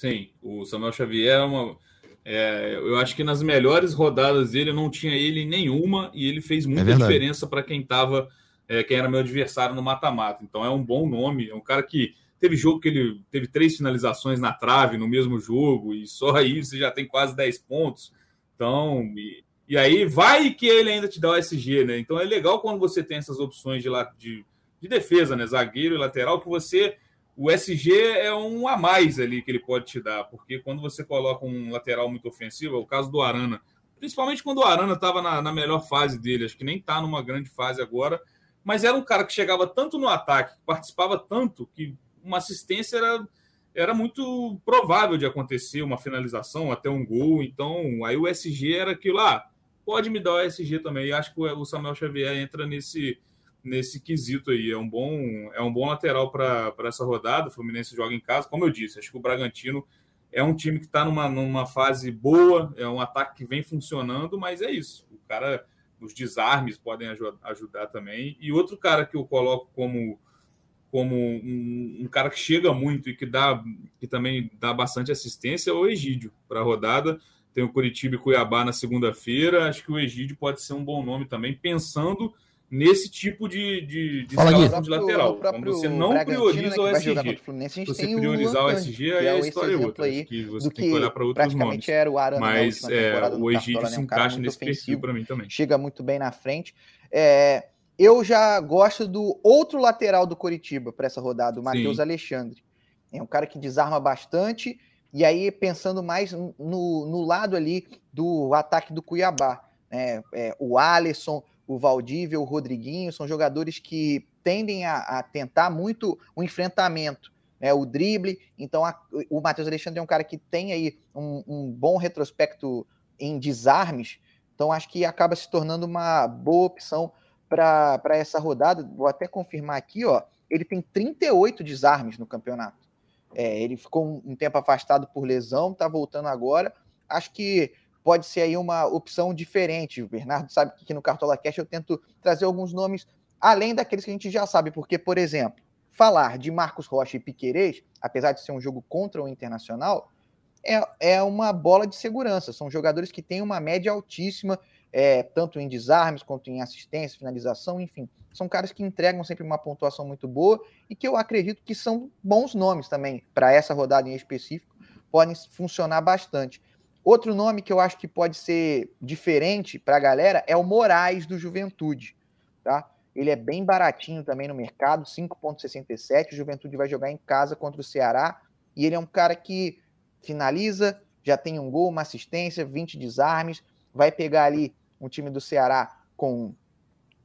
Sim, o Samuel Xavier é uma. É, eu acho que nas melhores rodadas dele não tinha ele nenhuma e ele fez muita é diferença para quem estava é, quem era meu adversário no mata-mata. Então é um bom nome, é um cara que teve jogo que ele teve três finalizações na trave no mesmo jogo, e só aí você já tem quase 10 pontos. Então, e, e aí vai que ele ainda te dá o SG, né? Então é legal quando você tem essas opções de, de, de defesa, né? Zagueiro e lateral, que você. O SG é um a mais ali que ele pode te dar, porque quando você coloca um lateral muito ofensivo, é o caso do Arana, principalmente quando o Arana estava na, na, melhor fase dele, acho que nem está numa grande fase agora, mas era um cara que chegava tanto no ataque, participava tanto, que uma assistência era, era muito provável de acontecer, uma finalização, até um gol. Então, aí o SG era aquilo lá, ah, pode me dar o SG também. E acho que o Samuel Xavier entra nesse, nesse quesito aí. É um bom, é um bom lateral para essa rodada. O Fluminense joga em casa. Como eu disse, acho que o Bragantino é um time que está numa, numa fase boa, é um ataque que vem funcionando, mas é isso. O cara, os desarmes podem ajudar também. E outro cara que eu coloco como como um, um, cara que chega muito e que dá que também dá bastante assistência é o Egídio para a rodada. Tem o Curitiba e Cuiabá na segunda-feira. Acho que o Egídio pode ser um bom nome também, pensando nesse tipo de, de, de escalação de lateral. Quando você não prioriza né, o SG, Fluminense, você priorizar o SG, aí é a história é outra. Aí que você tem que olhar para outros nomes. Era o Arana Mas é, o Egídio se né, encaixa nesse perfil para mim também. Chega muito bem na frente. É, eu já gosto do outro lateral do Coritiba para essa rodada, o Matheus Alexandre. É um cara que desarma bastante. E aí, pensando mais no, no lado ali do ataque do Cuiabá. Né? É, o Alisson, o Valdívia, o Rodriguinho, são jogadores que tendem a, a tentar muito o enfrentamento, né, o drible. Então, a, o Matheus Alexandre é um cara que tem aí um, um, bom retrospecto em desarmes. Então, acho que acaba se tornando uma boa opção para essa rodada. Vou até confirmar aqui, ó. Ele tem 38 desarmes no campeonato. É, ele ficou um, um tempo afastado por lesão, está voltando agora. Acho que pode ser aí uma opção diferente. O Bernardo sabe que aqui no Cartola Cash eu tento trazer alguns nomes além daqueles que a gente já sabe, porque, por exemplo, falar de Marcos Rocha e Piquerez, apesar de ser um jogo contra o Internacional, é, é uma bola de segurança. São jogadores que têm uma média altíssima, é, tanto em desarmes quanto em assistência, finalização, enfim. São caras que entregam sempre uma pontuação muito boa e que eu acredito que são bons nomes também para essa rodada em específico, podem funcionar bastante. Outro nome que eu acho que pode ser diferente para a galera é o Moraes do Juventude, tá? Ele é bem baratinho também no mercado, 5,67. O Juventude vai jogar em casa contra o Ceará. E ele é um cara que finaliza, já tem um gol, uma assistência, 20 desarmes. Vai pegar ali um time do Ceará com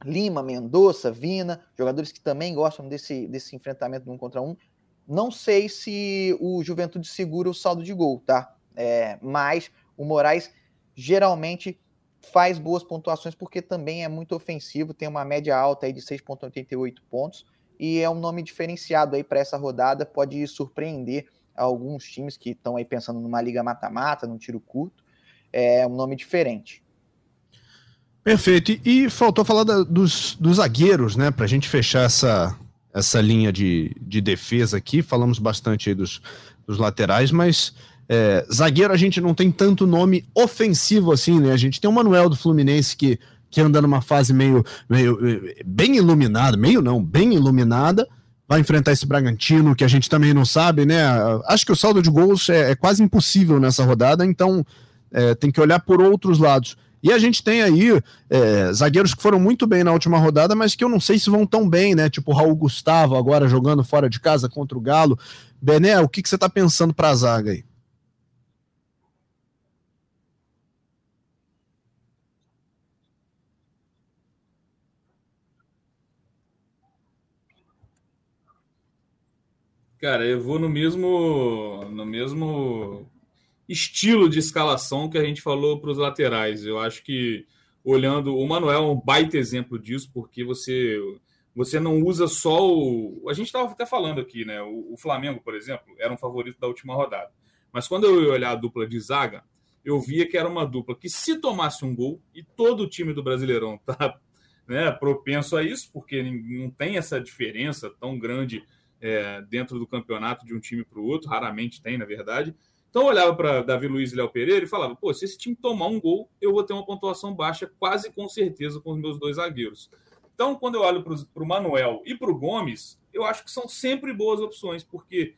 Lima, Mendonça, Vina, jogadores que também gostam desse, desse enfrentamento um contra um. Não sei se o Juventude segura o saldo de gol, tá? É, mas o Moraes geralmente faz boas pontuações porque também é muito ofensivo, tem uma média alta aí de 6,88 pontos e é um nome diferenciado aí para essa rodada, pode surpreender alguns times que estão aí pensando numa liga mata-mata, num tiro curto. É um nome diferente. Perfeito. E, faltou falar da, dos, dos zagueiros, né? Para a gente fechar essa, essa linha de, de defesa aqui. Falamos bastante aí dos, dos laterais, mas é, zagueiro a gente não tem tanto nome ofensivo assim, né? A gente tem o Manuel do Fluminense que, que anda numa fase meio, meio bem iluminada, meio não, bem iluminada. Vai enfrentar esse Bragantino que a gente também não sabe, né? Acho que o saldo de gols é, é quase impossível nessa rodada, então é, tem que olhar por outros lados. E a gente tem aí é, zagueiros que foram muito bem na última rodada, mas que eu não sei se vão tão bem, né? Tipo o Raul Gustavo agora jogando fora de casa contra o Galo. Bené, o que, que você está pensando para a zaga aí? Cara, eu vou no mesmo, no mesmo estilo de escalação que a gente falou para os laterais. Eu acho que olhando o Manuel é um baita exemplo disso, porque você você não usa só o. A gente estava até falando aqui, né? O, o, Flamengo, por exemplo, era um favorito da última rodada. Mas quando eu ia olhar a dupla de zaga, eu via que era uma dupla que, se tomasse um gol, e todo o time do Brasileirão tá né, propenso a isso, porque não tem essa diferença tão grande é, dentro do campeonato de um time para o outro, raramente tem, na verdade. Então eu olhava para Davi Luiz e Léo Pereira e falava: pô, se esse time tomar um gol, eu vou ter uma pontuação baixa, quase com certeza, com os meus dois zagueiros. Então, quando eu olho para o Manuel e para o Gomes, eu acho que são sempre boas opções, porque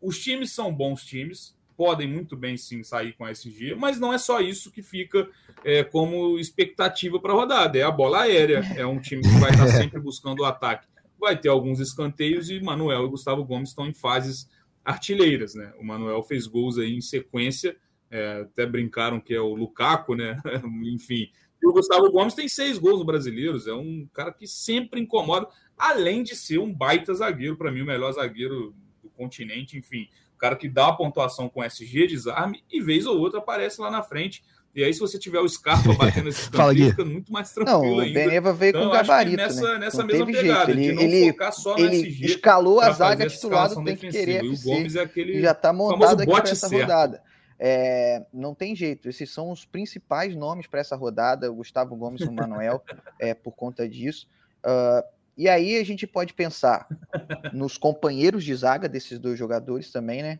os times são bons times, podem muito bem sim sair com a SG, mas não é só isso que fica é, como expectativa para a rodada, é a bola aérea, é um time que vai estar sempre buscando o ataque vai ter alguns escanteios e Manuel e Gustavo Gomes estão em fases artilheiras, né? O Manuel fez gols aí em sequência, é, até brincaram que é o Lukaku, né? Enfim. E o Gustavo Gomes tem seis gols Brasileiros, é um cara que sempre incomoda, além de ser um baita zagueiro, para mim, o melhor zagueiro do continente, enfim. O cara que dá a pontuação com SG, desarme, e vez ou outra aparece lá na frente. E aí, se você tiver o Scarpa batendo esse canto, fica muito mais tranquilo Não, o Beneva veio então, com gabarito, nessa, né? nessa mesma pegada, ele, de ele, focar só ele no SG. escalou a zaga titular tem que querer E o Gomes é aquele já tá montado aqui para essa certo. rodada. É, não tem jeito, esses são os principais nomes para essa rodada, o Gustavo Gomes e o Manuel, é, por conta disso. Uh, e aí a gente pode pensar nos companheiros de zaga desses dois jogadores também, né?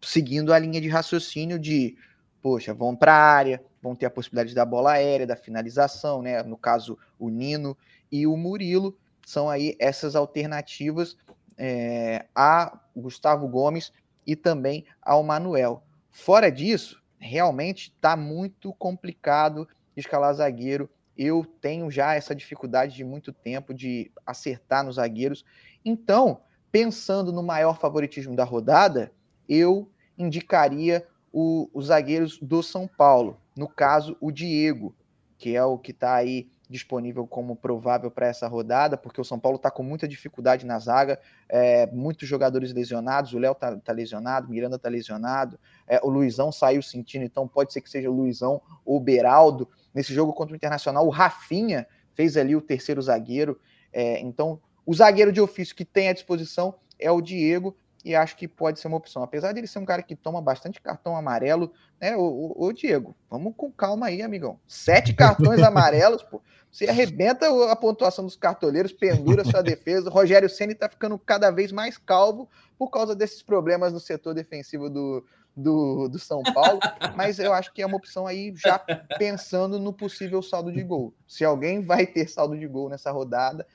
Seguindo a linha de raciocínio de, poxa, vão para a área, vão ter a possibilidade da bola aérea, da finalização, né? No caso, o Nino e o Murilo são aí essas alternativas é, a Gustavo Gomes e também ao Manuel. Fora disso, realmente está muito complicado escalar zagueiro. Eu tenho já essa dificuldade de muito tempo de acertar nos zagueiros. Então, pensando no maior favoritismo da rodada, eu indicaria o, os zagueiros do São Paulo. No caso, o Diego, que é o que está aí disponível como provável para essa rodada, porque o São Paulo está com muita dificuldade na zaga, é, muitos jogadores lesionados, o Léo está tá lesionado, Miranda está lesionado, é, o Luizão saiu sentindo, então pode ser que seja o Luizão ou o Beraldo. Nesse jogo contra o Internacional, o Rafinha fez ali o terceiro zagueiro, é, então o zagueiro de ofício que tem à disposição é o Diego, e acho que pode ser uma opção. Apesar de ele ser um cara que toma bastante cartão amarelo, né? O, Diego, vamos com calma aí, amigão. Sete cartões amarelos, pô. Você arrebenta a pontuação dos cartoleiros, pendura sua defesa. O Rogério Ceni tá ficando cada vez mais calvo por causa desses problemas no setor defensivo do, do, do São Paulo. Mas eu acho que é uma opção aí já pensando no possível saldo de gol. Se alguém vai ter saldo de gol nessa rodada,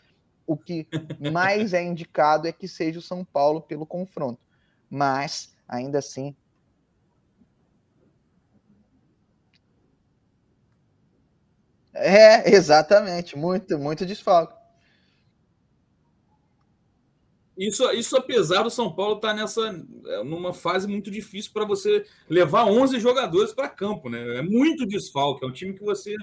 o que mais é indicado é que seja o São Paulo pelo confronto. Mas, ainda assim. É, exatamente. Muito, muito desfalque. Isso, isso apesar do São Paulo estar tá nessa é, numa fase muito difícil para você levar 11 jogadores para campo, né? É muito desfalque, é um time que você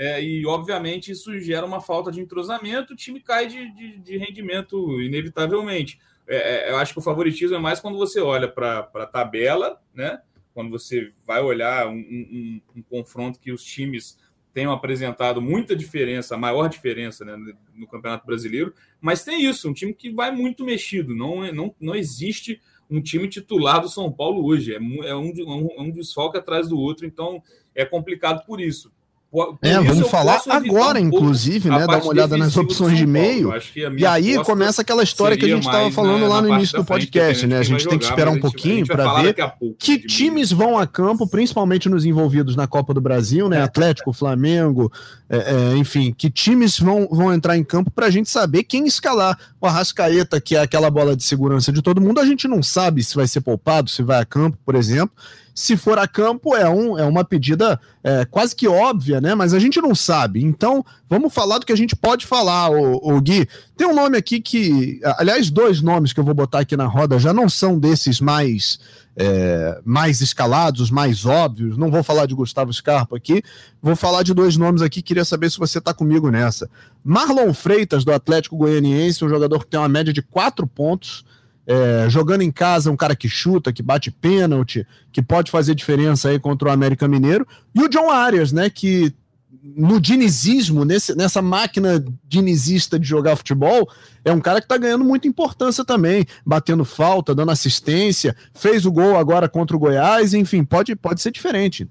é, e, obviamente, isso gera uma falta de entrosamento, o time cai de, de, de rendimento, inevitavelmente. É, é, eu acho que o favoritismo é mais quando você olha para a tabela, né? quando você vai olhar um, um, um, confronto que os times tenham apresentado muita diferença, a maior diferença né, no Campeonato Brasileiro, mas tem isso, um time que vai muito mexido, não, é, não, não existe um time titular do São Paulo hoje, é, é um, um, um desfalque atrás do outro, então é complicado por isso. Por é, vamos falar agora, um inclusive, né? Dar uma olhada nas opções de meio. E aí começa aquela história que a gente estava falando na, lá no início do podcast, né? A gente tem que esperar um pouquinho para ver que times vão a campo, principalmente nos envolvidos na Copa do Brasil, né? É. Atlético, Flamengo, é, é, enfim, que times vão, vão entrar em campo para a gente saber quem escalar. O Arrascaeta, que é aquela bola de segurança de todo mundo, a gente não sabe se vai ser poupado, se vai a campo, por exemplo se for a campo, é, um, é uma pedida é, quase que óbvia, né? Mas a gente não sabe. Então, vamos falar do que a gente pode falar, o, o Gui. Tem um nome aqui que. Aliás, dois nomes que eu vou botar aqui na roda já não são desses mais. É, mais escalados, mais óbvios. Não vou falar de Gustavo Scarpa aqui, vou falar de dois nomes aqui. Queria saber se você está comigo nessa. Marlon Freitas, do Atlético Goianiense, um jogador que tem uma média de quatro pontos é, jogando em casa, um cara que chuta, que bate pênalti, que pode fazer diferença aí contra o América Mineiro. E o John Arias, né, que no dinizismo, nesse, nessa máquina dinizista de jogar futebol, é um cara que está ganhando muita importância também, batendo falta, dando assistência, fez o gol agora contra o Goiás, enfim, pode, pode ser diferente.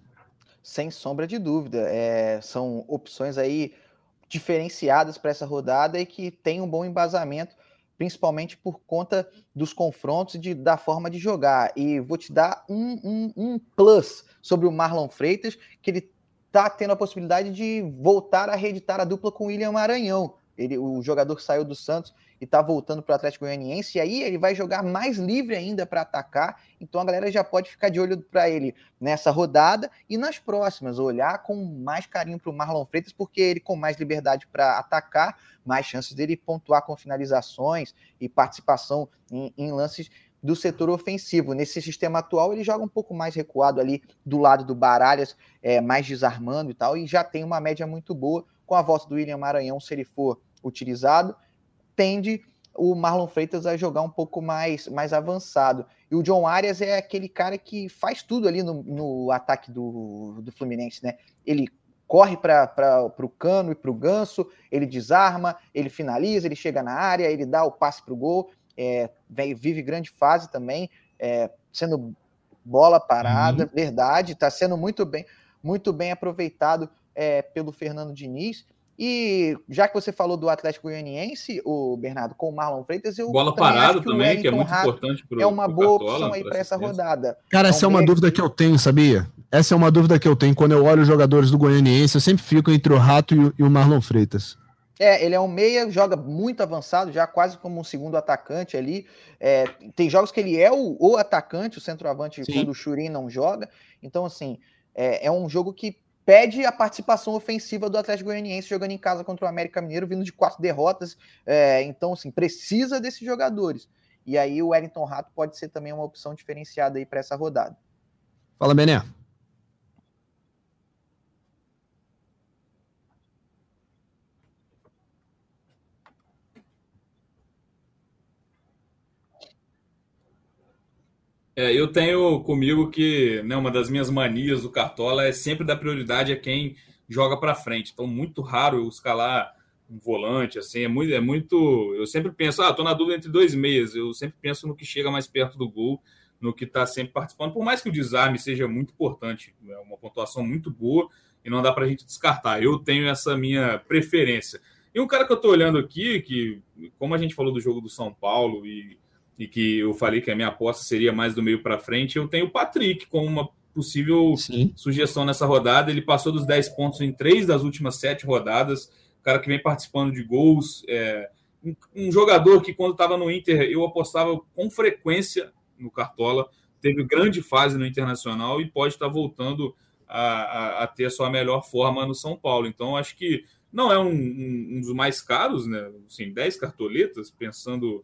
Sem sombra de dúvida. É, são opções aí diferenciadas para essa rodada e que tem um bom embasamento principalmente por conta dos confrontos e de, da forma de jogar. E vou te dar um, um, um plus sobre o Marlon Freitas, que ele está tendo a possibilidade de voltar a reeditar a dupla com o William Maranhão. Ele, o jogador saiu do Santos e tá voltando para o Atlético Goianiense, e aí ele vai jogar mais livre ainda para atacar, então a galera já pode ficar de olho para ele nessa rodada e nas próximas, olhar com mais carinho para o Marlon Freitas, porque ele com mais liberdade para atacar, mais chances dele pontuar com finalizações e participação em, em lances do setor ofensivo. Nesse sistema atual, ele joga um pouco mais recuado ali do lado do Baralhas, é, mais desarmando e tal, e já tem uma média muito boa. Com a volta do William Maranhão, se ele for utilizado, tende o Marlon Freitas a jogar um pouco mais, mais avançado. E o John Arias é aquele cara que faz tudo ali no, no ataque do, do Fluminense, né? Ele corre para o Cano e para o Ganso, ele desarma, ele finaliza, ele chega na área, ele dá o passe para o gol, é, vive grande fase também, é, sendo bola parada, uhum. verdade, está sendo muito bem, muito bem aproveitado é, pelo Fernando Diniz. E já que você falou do Atlético Goianiense, o Bernardo, com o Marlon Freitas, eu bola parada também, que é muito Rato importante para É uma boa Cartola, opção aí para essa rodada. Cara, essa é uma dúvida que eu tenho, sabia? Essa é uma dúvida que eu tenho quando eu olho os jogadores do Goianiense, eu sempre fico entre o Rato e o, e o Marlon Freitas. É, ele é um meia, joga muito avançado, já quase como um segundo atacante ali. É, tem jogos que ele é o, o atacante, o centroavante, Sim. quando o Churin não joga. Então, assim, é, é um jogo que pede a participação ofensiva do Atlético Goianiense jogando em casa contra o América Mineiro, vindo de quatro derrotas. É, então, assim, precisa desses jogadores. E aí o Wellington Rato pode ser também uma opção diferenciada aí para essa rodada. Fala, Bené. É, eu tenho comigo que né, uma das minhas manias do Cartola é sempre dar prioridade a quem joga para frente. Então, muito raro eu escalar um volante, assim, é muito, é muito. Eu sempre penso, ah, tô na dúvida entre dois meias. Eu sempre penso no que chega mais perto do gol, no que está sempre participando. Por mais que o desarme seja muito importante, é uma pontuação muito boa e não dá para a gente descartar. Eu tenho essa minha preferência. E um cara que eu estou olhando aqui, que, como a gente falou do jogo do São Paulo e e que eu falei que a minha aposta seria mais do meio para frente, eu tenho o Patrick como uma possível Sim. sugestão nessa rodada. Ele passou dos 10 pontos em três das últimas sete rodadas. O cara que vem participando de gols. É, um, um, jogador que, quando estava no Inter, eu apostava com frequência no Cartola. Teve grande fase no Internacional e pode estar voltando a, a, a ter a sua melhor forma no São Paulo. Então, acho que não é um, um, um dos mais caros, né? Assim, 10 cartoletas, pensando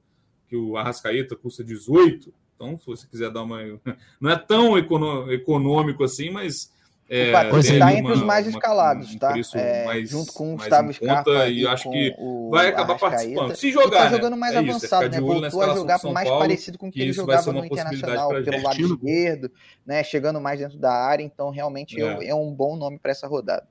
que o Arrascaeta custa 18. Então, se você quiser dar uma. Não é tão econômico assim, mas. É, está entre os mais escalados, um, tá? É, mais, junto com o Gustavo Scarpa e acho que vai acabar participando. Se jogar, tá jogando mais né? avançado, né? Voltou a jogar mais Paulo, parecido com o que, que ele jogava no Internacional, pelo lado esquerdo, né? Chegando mais dentro da área, então realmente é, é um bom nome para essa rodada.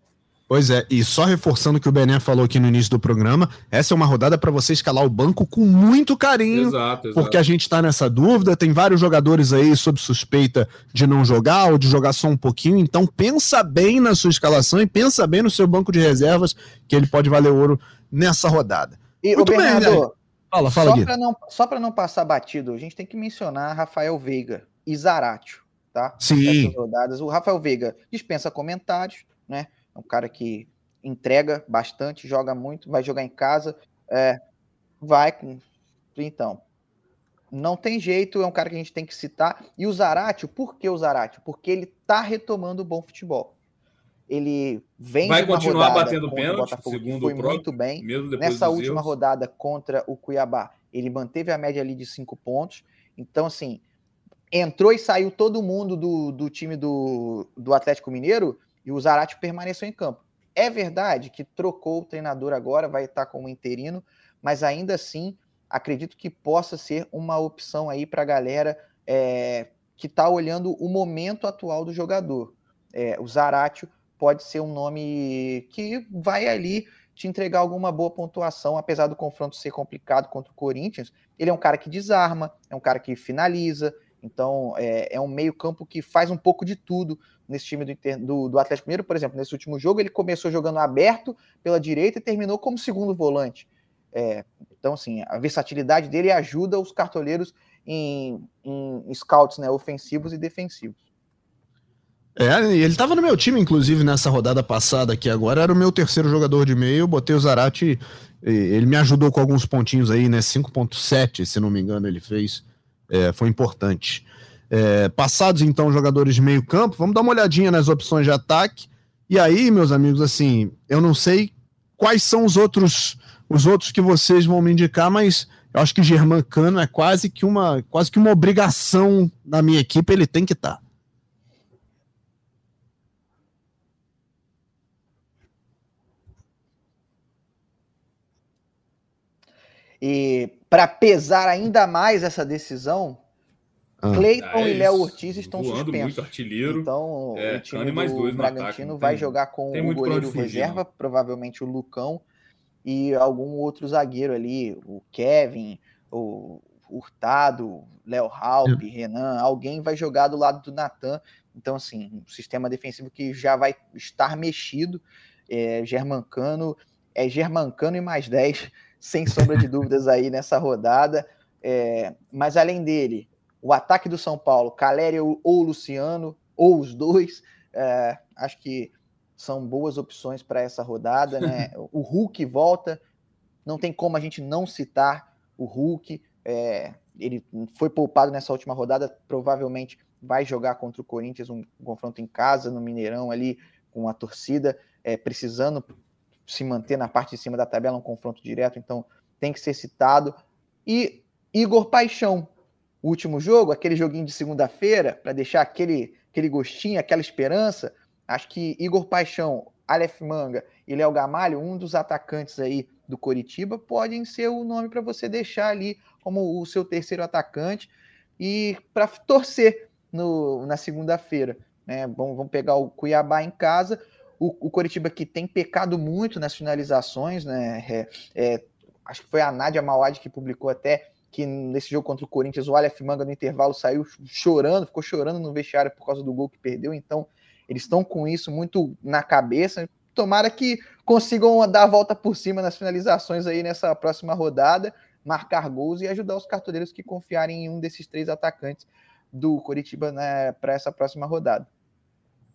Pois é, e só reforçando o que o Bené falou aqui no início do programa, essa é uma rodada para você escalar o banco com muito carinho, exato, exato. porque a gente está nessa dúvida, tem vários jogadores aí sob suspeita de não jogar ou de jogar só um pouquinho, então pensa bem na sua escalação e pensa bem no seu banco de reservas, que ele pode valer ouro nessa rodada. E muito o bem, Bernardo, né? fala, fala só para não, só não passar batido, a gente tem que mencionar Rafael Veiga e Zaratio, tá? Sim. rodadas. O Rafael Veiga dispensa comentários, né? É um cara que entrega bastante, joga muito, vai jogar em casa, é, vai com. Então, não tem jeito, é um cara que a gente tem que citar. E o Zaratio, por que o Zaratio? Porque ele tá retomando o bom futebol. Ele vem vai continuar batendo pênalti, segundo foi o próprio, muito bem. Nessa última erros. rodada contra o Cuiabá, ele manteve a média ali de cinco pontos. Então, assim, entrou e saiu todo mundo do, do time do, do Atlético Mineiro e o Zarate permaneceu em campo. É verdade que trocou o treinador agora, vai estar como interino, mas ainda assim acredito que possa ser uma opção aí para a galera é, que está olhando o momento atual do jogador. É, o Zaratio pode ser um nome que vai ali te entregar alguma boa pontuação, apesar do confronto ser complicado contra o Corinthians. Ele é um cara que desarma, é um cara que finaliza, então é, é um meio campo que faz um pouco de tudo nesse time do, do, do, Atlético Mineiro, por exemplo, nesse último jogo, ele começou jogando aberto pela direita e terminou como segundo volante. É, então, assim, a versatilidade dele ajuda os cartoleiros em, em scouts né, ofensivos e defensivos. É, ele tava no meu time, inclusive, nessa rodada passada aqui agora. Era o meu terceiro jogador de meio. Botei o Zarate. Ele me ajudou com alguns pontinhos aí, né? 5.7, se não me engano, ele fez. É, foi importante. É, passados, então, jogadores de meio campo, vamos dar uma olhadinha nas opções de ataque. E aí, meus amigos, assim, eu não sei quais são os outros os outros que vocês vão me indicar, mas eu acho que Germán Cano é quase que uma quase que uma obrigação na minha equipe, ele tem que estar. Tá. E para pesar ainda mais essa decisão, ah. Cleiton é e Léo Ortiz estão suspensos. Muito artilheiro. Então, é, o time mais do Bragantino vai jogar com o goleiro reserva, provavelmente o Lucão, e algum outro zagueiro ali, o Kevin, o Hurtado, Léo Halp, é. Renan, alguém vai jogar do lado do Natan. Então, assim, um sistema defensivo que já vai estar mexido. É, Germancano, é Germancano e mais 10 sem sombra de dúvidas aí nessa rodada. É, mas além dele, o ataque do São Paulo, Caleri ou, ou Luciano, ou os dois, é, acho que são boas opções para essa rodada. Né? o Hulk volta, não tem como a gente não citar o Hulk. É, ele foi poupado nessa última rodada, provavelmente vai jogar contra o Corinthians um, um confronto em casa, no Mineirão, ali com a torcida, é, precisando se manter na parte de cima da tabela, um confronto direto, então tem que ser citado. E Igor Paixão, último jogo, aquele joguinho de segunda-feira, para deixar aquele, aquele gostinho, aquela esperança. Acho que Igor Paixão, Aleph Manga e Léo Gamalho, um dos atacantes aí do Coritiba, podem ser o nome para você deixar ali como o seu terceiro atacante e para torcer no, na segunda-feira. Né? Vamos pegar o Cuiabá em casa. O, o Coritiba que tem pecado muito nas finalizações, né? É, é, acho que foi a Nádia Mauad que publicou até que nesse jogo contra o Corinthians o Aleph Manga no intervalo saiu chorando, ficou chorando no vestiário por causa do gol que perdeu. Então eles estão com isso muito na cabeça. Tomara que consigam dar a volta por cima nas finalizações aí nessa próxima rodada, marcar gols e ajudar os cartoleiros que confiarem em um desses três atacantes do Coritiba né, para essa próxima rodada.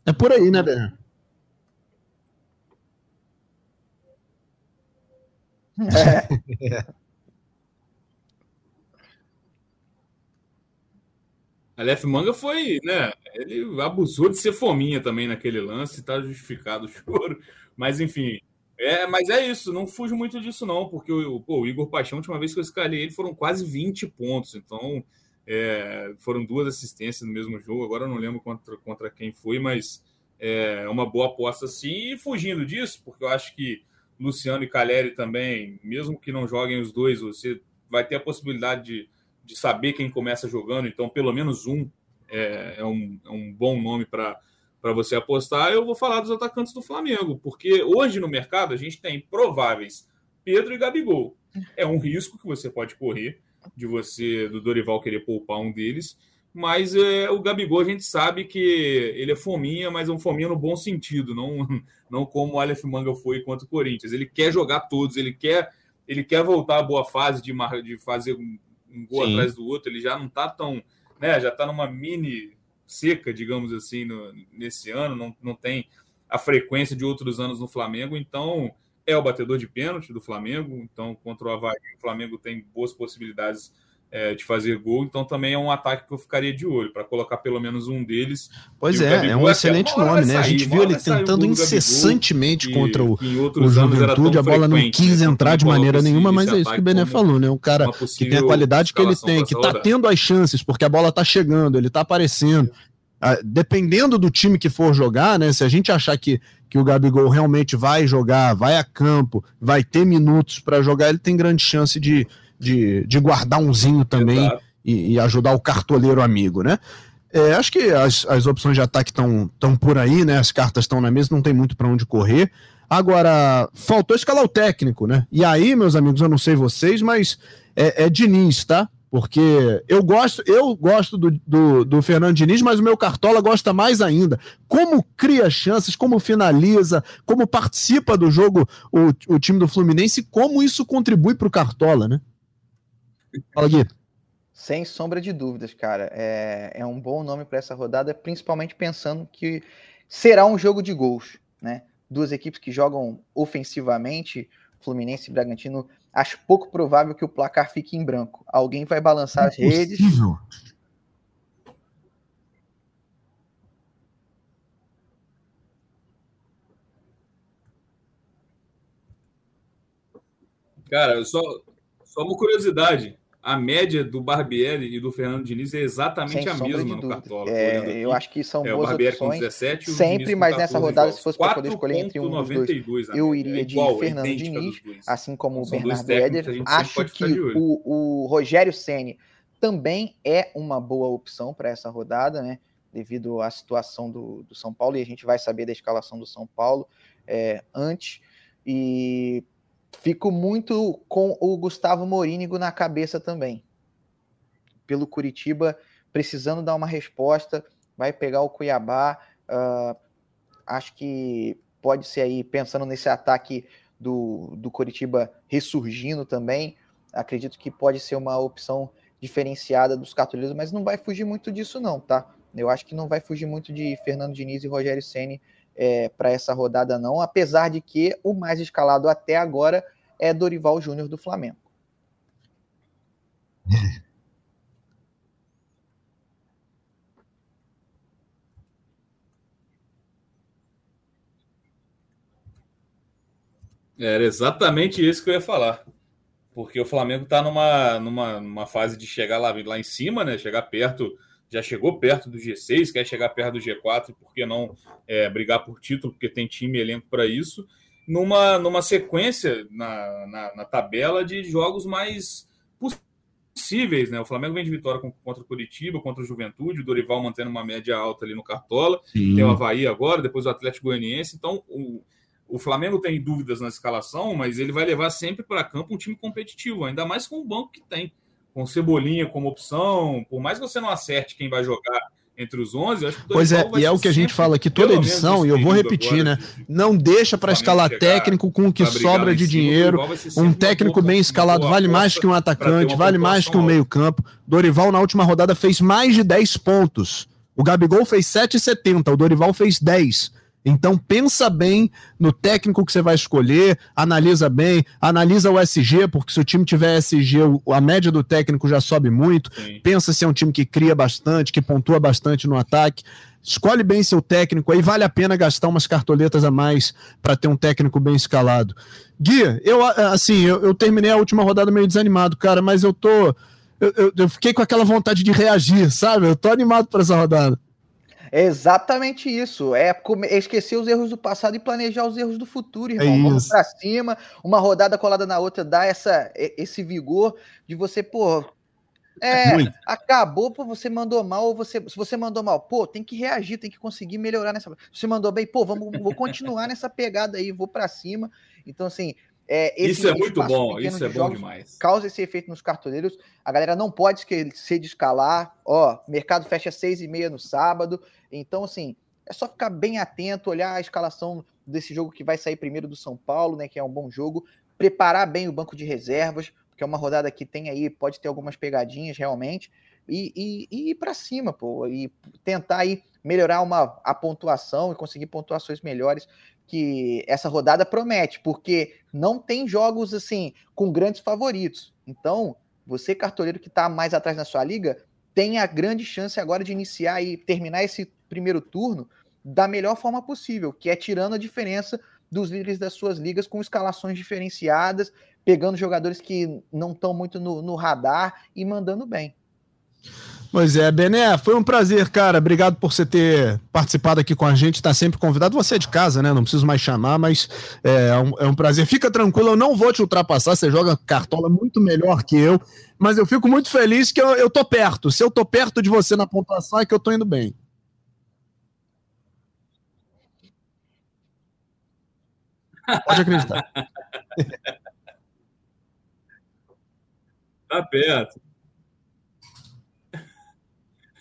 É por aí, né, Bernardo? É. Aleph Manga foi, né? Ele abusou de ser fominha também naquele lance, tá justificado o choro. Mas enfim, é, mas é isso, não fujo muito disso, não, porque o, pô, o Igor Paixão, a última vez que eu escalei ele, foram quase 20 pontos. Então, é, foram duas assistências no mesmo jogo. Agora eu não lembro contra, contra quem foi, mas é uma boa aposta sim. E fugindo disso, porque eu acho que Luciano e Caleri também, mesmo que não joguem os dois, você vai ter a possibilidade de, de saber quem começa jogando, então pelo menos um é, é um, é um bom nome para você apostar, eu vou falar dos atacantes do Flamengo, porque hoje no mercado a gente tem prováveis Pedro e Gabigol. É um risco que você pode correr de você, do Dorival, querer poupar um deles, mas é, o Gabigol a gente sabe que ele é fominha, mas é um fominha no bom sentido, não, não como o Aleph Manga foi contra o Corinthians. Ele quer jogar todos, ele quer ele quer voltar à boa fase de, de fazer um, gol Sim. atrás do outro, ele já não está tão, né, já está numa mini seca, digamos assim, no, nesse ano, não, não tem a frequência de outros anos no Flamengo, então é o batedor de pênalti do Flamengo, então contra o Havaí o Flamengo tem boas possibilidades é, de fazer gol, então também é um ataque que eu ficaria de olho, para colocar pelo menos um deles. Pois é, é um excelente nome, né? Sair, a gente viu ele tentando incessantemente Gabigol, contra o, o Juventude, a bola não quis entrar de maneira nenhuma, mas é isso que o Bené falou, né? Um cara que tem a qualidade que ele tem, que tá tendo as chances, porque a bola tá chegando, ele tá aparecendo. Ah, dependendo do time que for jogar, né? Se a gente achar que, que o Gabigol realmente vai jogar, vai a campo, vai ter minutos para jogar, ele tem grande chance de de, de guardar umzinho também e, e, ajudar o cartoleiro amigo, né? É, acho que as, as opções de ataque estão tão por aí, né? As cartas estão na mesa, não tem muito para onde correr. Agora, faltou escalar o técnico, né? E aí, meus amigos, eu não sei vocês, mas é, é Diniz, tá? Porque eu gosto, eu gosto do, do, do, Fernando Diniz, mas o meu Cartola gosta mais ainda. Como cria chances, como finaliza, como participa do jogo o, o time do Fluminense, como isso contribui para o Cartola, né? Fala, Gui. Sem sombra de dúvidas, cara. É, é um bom nome para essa rodada, principalmente pensando que será um jogo de gols, né? Duas equipes que jogam ofensivamente, Fluminense e Bragantino. Acho pouco provável que o placar fique em branco. Alguém vai balançar é as redes. Cara, só, só uma curiosidade. A média do Barbieri e do Fernando Diniz é exatamente Sem a mesma no Cartola. É, eu acho que são é, boas o Barbieri opções. Com 17, sempre, mas nessa rodada, se fosse para poder escolher entre um dos dois, eu iria é de igual, Fernando Diniz, assim como o Bernardo Eder. Acho que o, o Rogério Ceni também é uma boa opção para essa rodada, né? Devido à situação do, do São Paulo, e a gente vai saber da escalação do São Paulo é, antes. E Fico muito com o Gustavo Morínigo na cabeça também. Pelo Curitiba, precisando dar uma resposta, vai pegar o Cuiabá. Uh, acho que pode ser aí, pensando nesse ataque do, do Curitiba ressurgindo também. Acredito que pode ser uma opção diferenciada dos cartoleiros, mas não vai fugir muito disso, não, tá? Eu acho que não vai fugir muito de Fernando Diniz e Rogério Ceni é, para essa rodada, não, apesar de que o mais escalado até agora é Dorival Júnior do Flamengo. Era exatamente isso que eu ia falar. Porque o Flamengo está numa, numa, numa fase de chegar lá, lá em cima, né? Chegar perto já chegou perto do G6, quer chegar perto do G4, por que não é, brigar por título, porque tem time e elenco para isso, numa, numa sequência na, na, na, tabela de jogos mais possíveis, né? O Flamengo vem de vitória contra o Curitiba, contra o Juventude, o Dorival mantendo uma média alta ali no Cartola, Sim. tem o Havaí agora, depois o Atlético Goianiense, então o, o Flamengo tem dúvidas na escalação, mas ele vai levar sempre para campo um time competitivo, ainda mais com o banco que tem com Cebolinha como opção, por mais que você não acerte quem vai jogar entre os 11, acho que Pois é, e é o que a gente fala aqui toda edição, e eu vou repetir, né? Não deixa para escalar técnico com o que sobra de dinheiro. Um técnico bem escalado vale mais que um atacante, vale mais que um meio-campo. Dorival na última rodada fez mais de 10 pontos. O Gabigol fez 7,70, o Dorival fez 10. Então pensa bem no técnico que você vai escolher, analisa bem, analisa o SG, porque se o time tiver SG, a média do técnico já sobe muito. Sim. Pensa se é um time que cria bastante, que pontua bastante no ataque. Escolhe bem seu técnico, aí vale a pena gastar umas cartoletas a mais para ter um técnico bem escalado. Gui, eu assim, eu, eu, terminei a última rodada meio desanimado, cara, mas eu tô eu, eu, eu fiquei com aquela vontade de reagir, sabe? Eu tô animado para essa rodada. É exatamente isso. É esquecer os erros do passado e planejar os erros do futuro, irmão. É Vamos pra cima, uma rodada colada na outra dá essa, esse vigor de você, pô. É, Muito. acabou, pô, você mandou mal, você, se você mandou mal, pô, tem que reagir, tem que conseguir melhorar nessa. Se você mandou bem, pô, vamos, vou continuar nessa pegada aí, vou para cima. Então, assim, é, isso é muito bom, isso é bom demais. Causa esse efeito nos cartoleiros. A galera não pode esquecer de escalar. Ó, mercado fecha seis e meia no sábado. Então, assim, é só ficar bem atento, olhar a escalação desse jogo que vai sair primeiro do São Paulo, né? Que é um bom jogo. Preparar bem o banco de reservas, porque é uma rodada que tem aí, pode ter algumas pegadinhas realmente. E, e, e ir para cima, pô, e tentar aí melhorar uma, a pontuação e conseguir pontuações melhores que essa rodada promete, porque não tem jogos assim com grandes favoritos. Então, você cartoleiro que está mais atrás na sua liga, tem a grande chance agora de iniciar e terminar esse primeiro turno da melhor forma possível, que é tirando a diferença dos líderes das suas ligas com escalações diferenciadas, pegando jogadores que não estão muito no, no radar e mandando bem. Pois é, Bené, foi um prazer, cara. Obrigado por você ter participado aqui com a gente. Está sempre convidado. Você é de casa, né? Não preciso mais chamar, mas é, é um, é um, prazer. Fica tranquilo, eu não vou te ultrapassar. Você joga cartola muito melhor que eu, mas eu fico muito feliz que eu, eu tô perto. Se eu tô perto de você na pontuação, é que eu tô indo bem. Pode acreditar. tá perto.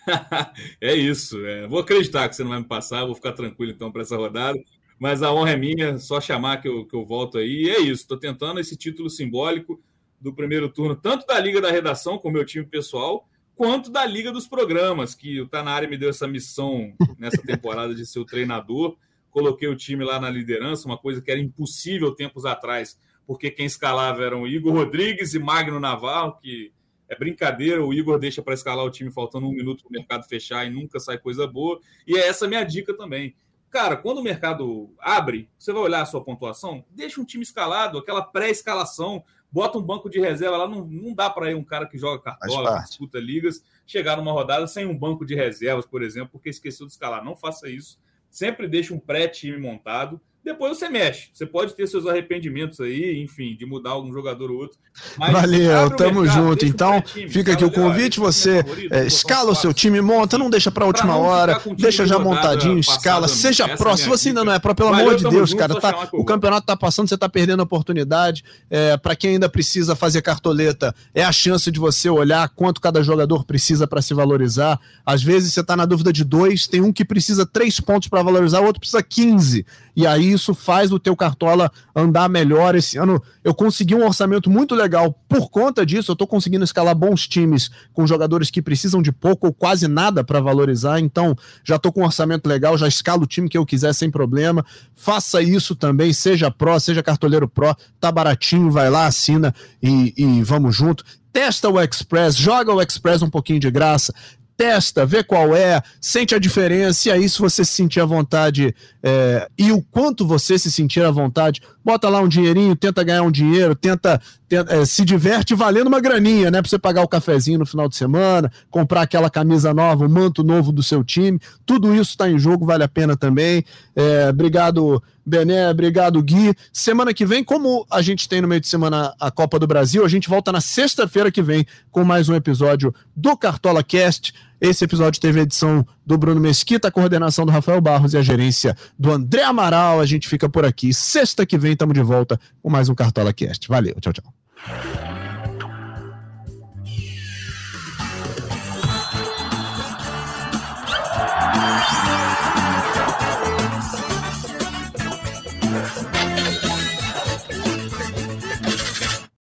é isso. É. Vou acreditar que você não vai me passar, vou ficar tranquilo então para essa rodada. Mas a honra é minha, só chamar que eu, que eu volto aí. E é isso, estou tentando esse título simbólico do primeiro turno, tanto da Liga da Redação, com o meu time pessoal, quanto da Liga dos Programas, que o Tanari me deu essa missão nessa temporada de ser o treinador. Coloquei o time lá na liderança, uma coisa que era impossível tempos atrás, porque quem escalava eram Igor Rodrigues e Magno Navarro, que é brincadeira, o Igor deixa para escalar o time faltando um minuto para o mercado fechar e nunca sai coisa boa. E é essa minha dica também. Cara, quando o mercado abre, você vai olhar a sua pontuação, deixa um time escalado, aquela pré-escalação, bota um banco de reserva lá. Não, não dá para ir um cara que joga cartola, que disputa ligas, chegar numa rodada sem um banco de reservas, por exemplo, porque esqueceu de escalar. Não faça isso. Sempre deixe um pré-time montado depois você mexe. Você pode ter seus arrependimentos aí, enfim, de mudar algum jogador ou outro. Valeu, tamo mercado, junto. Então, fica aqui o convite, você é, escala o seu time, monta, não deixa pra última pra hora, deixa já montadinho, escala, seja pró. Se você ainda não é pró, pelo Valeu, amor de Deus, junto, cara, tá, o campeonato tá passando, você tá perdendo a oportunidade. É, para quem ainda precisa fazer cartoleta, é a chance de você olhar quanto cada jogador precisa para se valorizar. Às vezes você tá na dúvida de dois, tem um que precisa três pontos para valorizar, o outro precisa 15. E aí isso faz o teu Cartola andar melhor. Esse ano eu consegui um orçamento muito legal por conta disso. Eu estou conseguindo escalar bons times com jogadores que precisam de pouco ou quase nada para valorizar. Então já estou com um orçamento legal, já escalo o time que eu quiser sem problema. Faça isso também, seja pró, seja cartoleiro pró, tá baratinho, vai lá, assina e, e vamos junto testa o Express, joga o Express um pouquinho de graça, testa, vê qual é, sente a diferença, e aí se você se sentir à vontade é, e o quanto você se sentir à vontade, bota lá um dinheirinho, tenta ganhar um dinheiro, tenta, tenta é, se diverte valendo uma graninha, né? Pra você pagar o cafezinho no final de semana, comprar aquela camisa nova, o manto novo do seu time, tudo isso está em jogo, vale a pena também. É, obrigado, Bené, obrigado, Gui. Semana que vem, como a gente tem no meio de semana a Copa do Brasil, a gente volta na sexta-feira que vem com mais um episódio do Cartola Cast. Esse episódio teve a edição do Bruno Mesquita, a coordenação do Rafael Barros e a gerência do André Amaral. A gente fica por aqui. Sexta que vem estamos de volta com mais um Cartola Cast. Valeu, tchau, tchau.